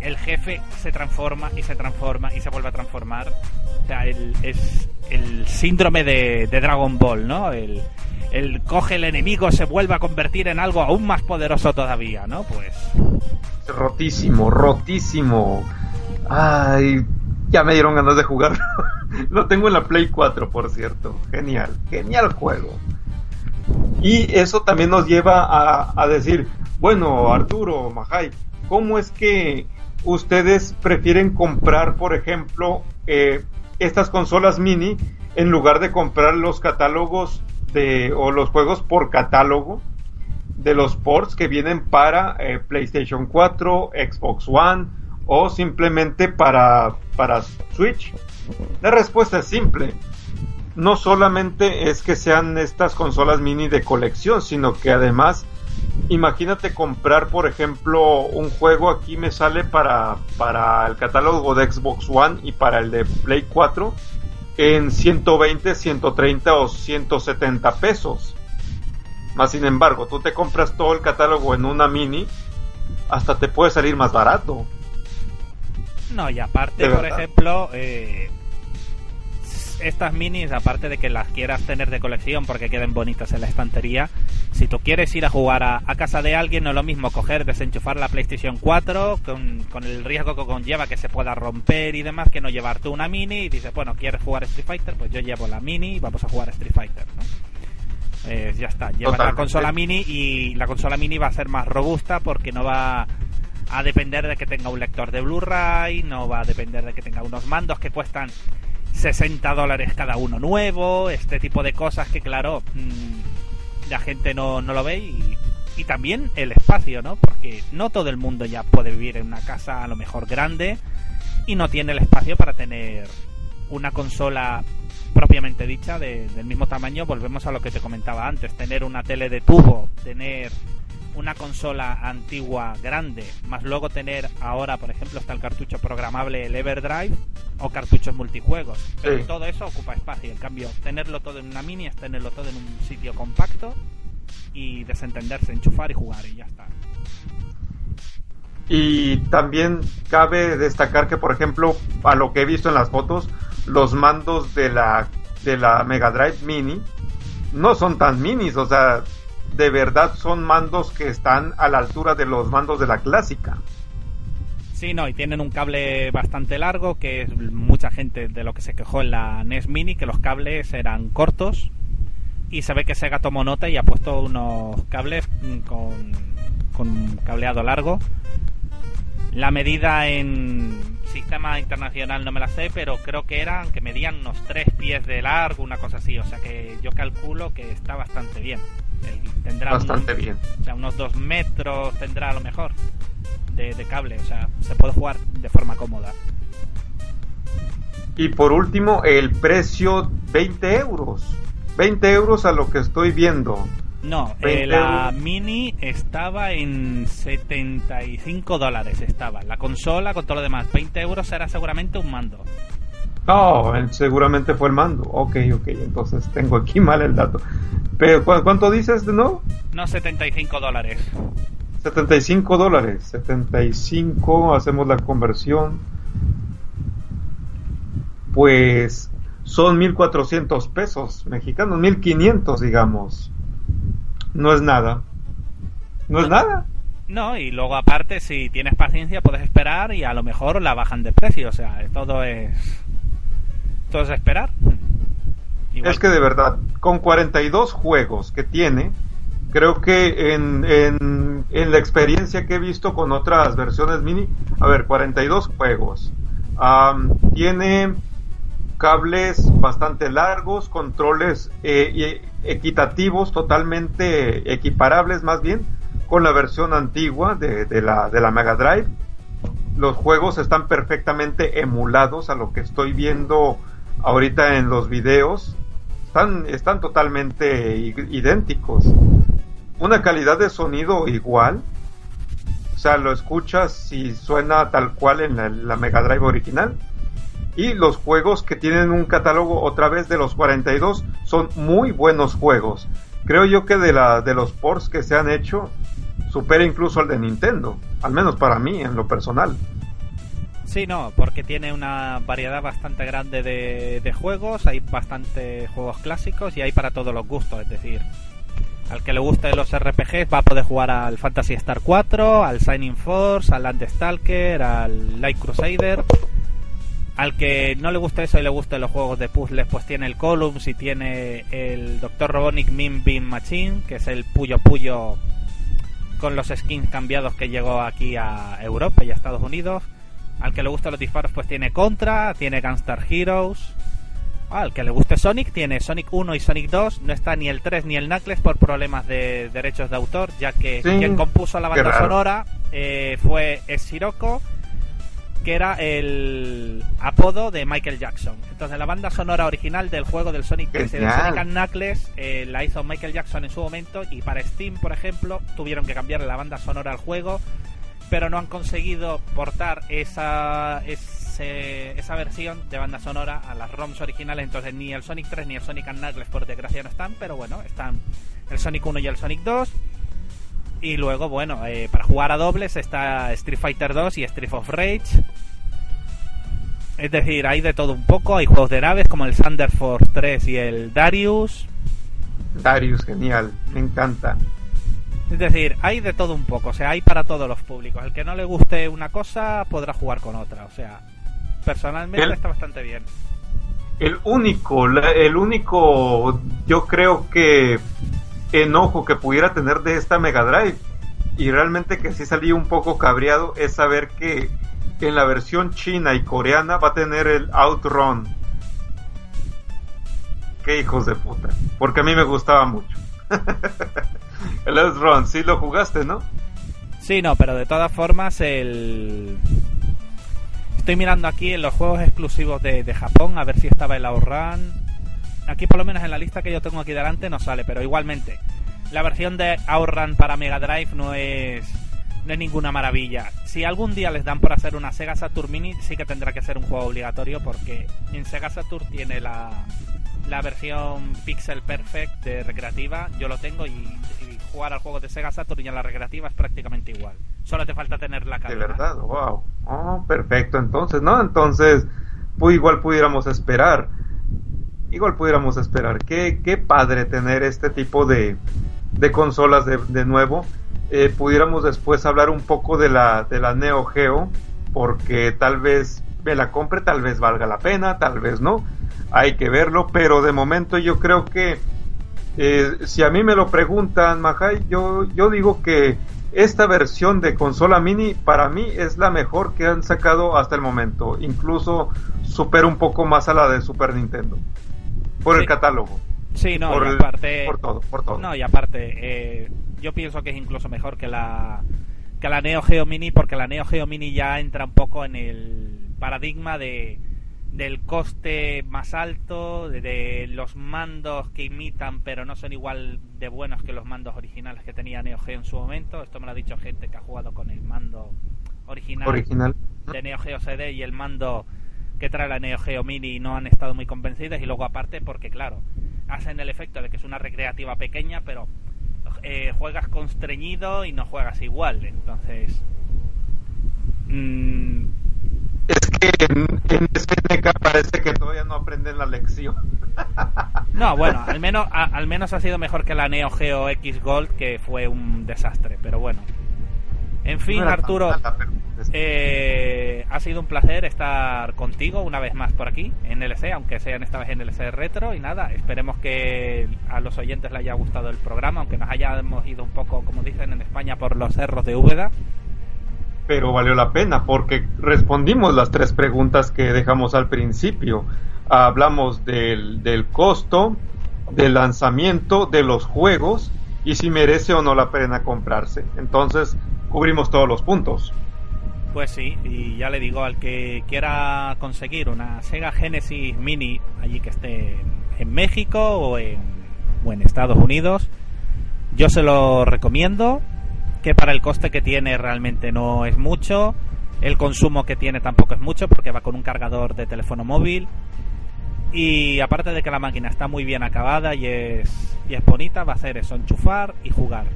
el jefe se transforma y se transforma y se vuelve a transformar. O sea, el, es el síndrome de, Dragon Ball, ¿no? El, el, coge el enemigo, se vuelve a convertir en algo aún más poderoso todavía, ¿no? Pues. Rotísimo, rotísimo. Ay, ya me dieron ganas de jugar. Lo tengo en la Play 4, por cierto. Genial, genial juego. Y eso también nos lleva a, decir, bueno, Arturo, Majai, ¿cómo es que ustedes prefieren comprar, por ejemplo, eh, estas consolas mini en lugar de comprar los catálogos de, o los juegos por catálogo de los ports que vienen para eh, PlayStation 4, Xbox One o simplemente para, para Switch? La respuesta es simple. No solamente es que sean estas consolas mini de colección, sino que además imagínate comprar, por ejemplo, un juego aquí me sale para, para el catálogo de Xbox One y para el de Play 4 en 120, 130 o 170 pesos. Más sin embargo, tú te compras todo el catálogo en una mini, hasta te puede salir más barato. No, y aparte, por ejemplo, eh, estas minis, aparte de que las quieras tener de colección porque queden bonitas en la estantería, si tú quieres ir a jugar a, casa de alguien, no es lo mismo coger, desenchufar la PlayStation 4 con, con, el riesgo que conlleva que se pueda romper y demás, que no llevar tú una mini y dices, bueno, ¿quieres jugar Street Fighter? Pues yo llevo la mini y vamos a jugar Street Fighter, ¿no? Eh, ya está, llevas la consola mini y la consola mini va a ser más robusta porque no va a depender de que tenga un lector de Blu-ray, no va a depender de que tenga unos mandos que cuestan 60 dólares cada uno nuevo, este tipo de cosas que claro, mm, la gente no, no lo ve y, y, también el espacio, ¿no? Porque no todo el mundo ya puede vivir en una casa a lo mejor grande y no tiene el espacio para tener una consola propiamente dicha de, del mismo tamaño. Volvemos a lo que te comentaba antes, tener una tele de tubo, tener una consola antigua grande, más luego tener ahora, por ejemplo, está el cartucho programable, el Everdrive, o cartuchos multijuegos. Pero todo eso ocupa espacio. En cambio, tenerlo todo en una mini es tenerlo todo en un sitio compacto y desentenderse, enchufar y jugar y ya está. Y también cabe destacar que, por ejemplo, a lo que he visto en las fotos, los mandos de la, de la Mega Drive Mini no son tan minis, o sea, de verdad son mandos que están a la altura de los mandos de la clásica. Sí, no, y tienen un cable bastante largo, que es mucha gente de lo que se quejó en la NES Mini, que los cables eran cortos, y se ve que Sega tomó nota y ha puesto unos cables con, cableado largo. La medida en sistema internacional no me la sé, pero creo que eran que medían unos tres pies de largo, una cosa así. O sea que yo calculo que está bastante bien. Tendrá bastante bien. O sea, unos dos metros tendrá a lo mejor de, de cable. O sea, se puede jugar de forma cómoda. Y por último, el precio 20 euros. 20 euros a lo que estoy viendo. No, eh, la Mini estaba en 75 dólares. Estaba la consola con todo lo demás. 20 euros era seguramente un mando. Oh, seguramente fue el mando. Ok, ok, entonces tengo aquí mal el dato. Pero ¿cuánto dices de nuevo? No, 75 dólares. 75 dólares. 75, hacemos la conversión. Pues son 1400 pesos mexicanos, 1500 digamos no es nada. No es nada. No, y luego aparte, si tienes paciencia, puedes esperar y a lo mejor la bajan de precio. O sea, todo es. Esperar. Es que de verdad, con 42 juegos que tiene, creo que en, en, en, la experiencia que he visto con otras versiones mini, a ver, 42 juegos. tiene cables bastante largos, controles eh, equitativos, totalmente equiparables más bien con la versión antigua de, la, de la Mega Drive. Los juegos están perfectamente emulados a lo que estoy viendo ahorita en los videos. Están, están totalmente idénticos. Una calidad de sonido igual. O sea, lo escuchas y suena tal cual en la Mega Drive original y los juegos que tienen un catálogo otra vez de los 42 son muy buenos juegos. Creo yo que de, la, de los ports que se han hecho supera incluso al de Nintendo, al menos para mí en lo personal. Sí, no, porque tiene una variedad bastante grande de, juegos, hay bastante juegos clásicos y hay para todos los gustos, es decir, al que le guste los RPGs va a poder jugar al Fantasy Star 4, al Signing Force, al Landstalker, al Light Crusader al que no le gusta eso y le gusten los juegos de puzzles, pues tiene el Columns y tiene el Dr. Robotnik Min Beam Machine, que es el Puyo Puyo con los skins cambiados que llegó aquí a Europa y a Estados Unidos. Al que le gustan los disparos, pues tiene Contra, tiene Gunstar Heroes. al que le guste Sonic, tiene Sonic 1 y Sonic 2. No está ni el 3 ni el Knuckles por problemas de derechos de autor, ya que quien compuso la banda sonora eh, fue Sirocco que era el apodo de Michael Jackson. Entonces la banda sonora original del juego del Sonic 3 el Sonic Knuckles eh, la hizo Michael Jackson en su momento y para Steam, por ejemplo, tuvieron que cambiarle la banda sonora al juego, pero no han conseguido portar esa esa versión de banda sonora a las ROMs originales, entonces ni el Sonic 3 ni el Sonic Knuckles por desgracia no están, pero bueno, están el Sonic 1 y el Sonic 2 y luego, bueno, eh, para jugar a dobles está Street Fighter 2 y Street of Rage. Es decir, hay de todo un poco. Hay juegos de naves como el Thunder Force 3 y el Darius. Darius, genial, me encanta. Es decir, hay de todo un poco, o sea, hay para todos los públicos. El que no le guste una cosa podrá jugar con otra, o sea, personalmente está bastante bien. El único, el único, yo creo que enojo que pudiera tener de esta Mega Drive y realmente que sí salí un poco cabreado es saber que en la versión china y coreana va a tener el Outrun. Qué hijos de puta. Porque a mí me gustaba mucho. el Outrun, sí lo jugaste, ¿no? Sí, no, pero de todas formas el... Estoy mirando aquí en los juegos exclusivos de, Japón a ver si estaba el Outrun aquí por lo menos en la lista que yo tengo aquí delante no sale, pero igualmente la versión de Outrun para Mega Drive no es no es ninguna maravilla. Si algún día les dan por hacer una Sega Saturn Mini, sí que tendrá que ser un juego obligatorio porque en Sega Saturn tiene la, la versión Pixel Perfect de recreativa, yo lo tengo y, jugar al juego de Sega Saturn y a la recreativa es prácticamente igual. Solo te falta tener la cadena. De verdad, wow. Oh, perfecto, entonces, ¿no? Entonces, pues igual pudiéramos esperar. Igual pudiéramos esperar. Qué, qué padre tener este tipo de, de consolas de, de nuevo. Eh, pudiéramos después hablar un poco de la, de la Neo Geo, porque tal vez me la compre, tal vez valga la pena, tal vez no. Hay que verlo, pero de momento yo creo que eh, si a mí me lo preguntan, Majai, yo, yo digo que esta versión de consola mini para mí es la mejor que han sacado hasta el momento. Incluso supera un poco más a la de Super Nintendo. Por el catálogo. Sí, no, por, y aparte. por todo, por todo. No, y aparte, eh, yo pienso que es incluso mejor que la, que la Neo Geo Mini, porque la Neo Geo Mini ya entra un poco en el paradigma de del coste más alto, de, los mandos que imitan pero no son igual de buenos que los mandos originales que tenía Neo Geo en su momento. Esto me lo ha dicho gente que ha jugado con el mando original, original. de Neo Geo CD y el mando que trae la Neo Geo Mini y no han estado muy convencidos y luego aparte porque claro, hacen el efecto de que es una recreativa pequeña pero eh, juegas constreñido y no juegas igual, entonces... Mmm, es que en, en SNK parece que todavía no aprenden la lección. No, bueno, al menos, a, al menos ha sido mejor que la Neo Geo X Gold, que fue un desastre, pero bueno. En fin, no Arturo, mala, pero... eh, ha sido un placer estar contigo una vez más por aquí, en LC, aunque sea esta vez en LC Retro. Y nada, esperemos que a los oyentes les haya gustado el programa, aunque nos hayamos ido un poco, como dicen en España, por los cerros de Úbeda pero valió la pena porque respondimos las tres preguntas que dejamos al principio. Hablamos del, del costo, del lanzamiento, de los juegos y si merece o no la pena comprarse. Entonces, cubrimos todos los puntos. Pues sí, y ya le digo al que quiera conseguir una Sega Genesis Mini allí que esté en México o en, o en Estados Unidos, yo se lo recomiendo que para el coste que tiene realmente no es mucho. El consumo que tiene tampoco es mucho porque va con un cargador de teléfono móvil. Y aparte de que la máquina está muy bien acabada y es, y es bonita, va a hacer eso, enchufar y jugar.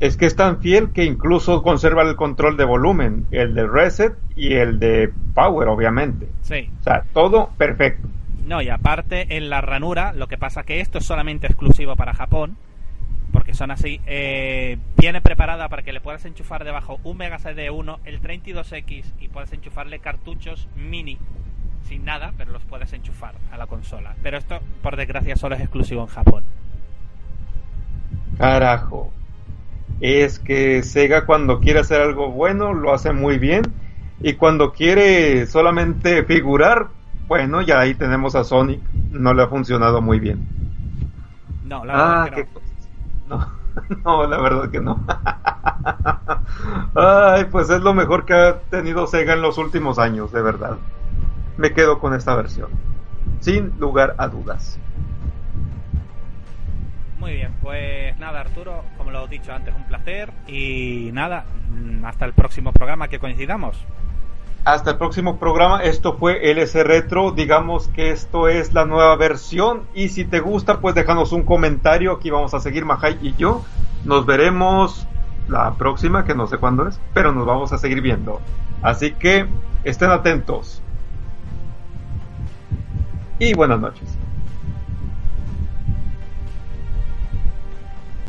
Es que es tan fiel que incluso conserva el control de volumen, el de reset y el de power, obviamente. Sí. O sea, todo perfecto. No, y aparte en la ranura, lo que pasa que esto es solamente exclusivo para Japón porque son así, eh, viene preparada para que le puedas enchufar debajo un Mega CD 1, el 32X y puedes enchufarle cartuchos mini sin nada, pero los puedes enchufar a la consola. Pero esto, por desgracia, solo es exclusivo en Japón. Carajo. Es que Sega cuando quiere hacer algo bueno lo hace muy bien y cuando quiere solamente figurar, bueno, ya ahí tenemos a Sonic, no le ha funcionado muy bien. No, la verdad ah, que no. No, no, la verdad que no. Ay, pues es lo mejor que ha tenido Sega en los últimos años, de verdad. Me quedo con esta versión. Sin lugar a dudas. Muy bien, pues nada, Arturo, como lo he dicho antes, un placer. Y nada, hasta el próximo programa que coincidamos hasta el próximo programa. Esto fue LS Retro. Digamos que esto es la nueva versión. Y si te gusta, pues déjanos un comentario. Aquí vamos a seguir Mahai y yo. Nos veremos la próxima, que no sé cuándo es, pero nos vamos a seguir viendo. Así que estén atentos. Y buenas noches.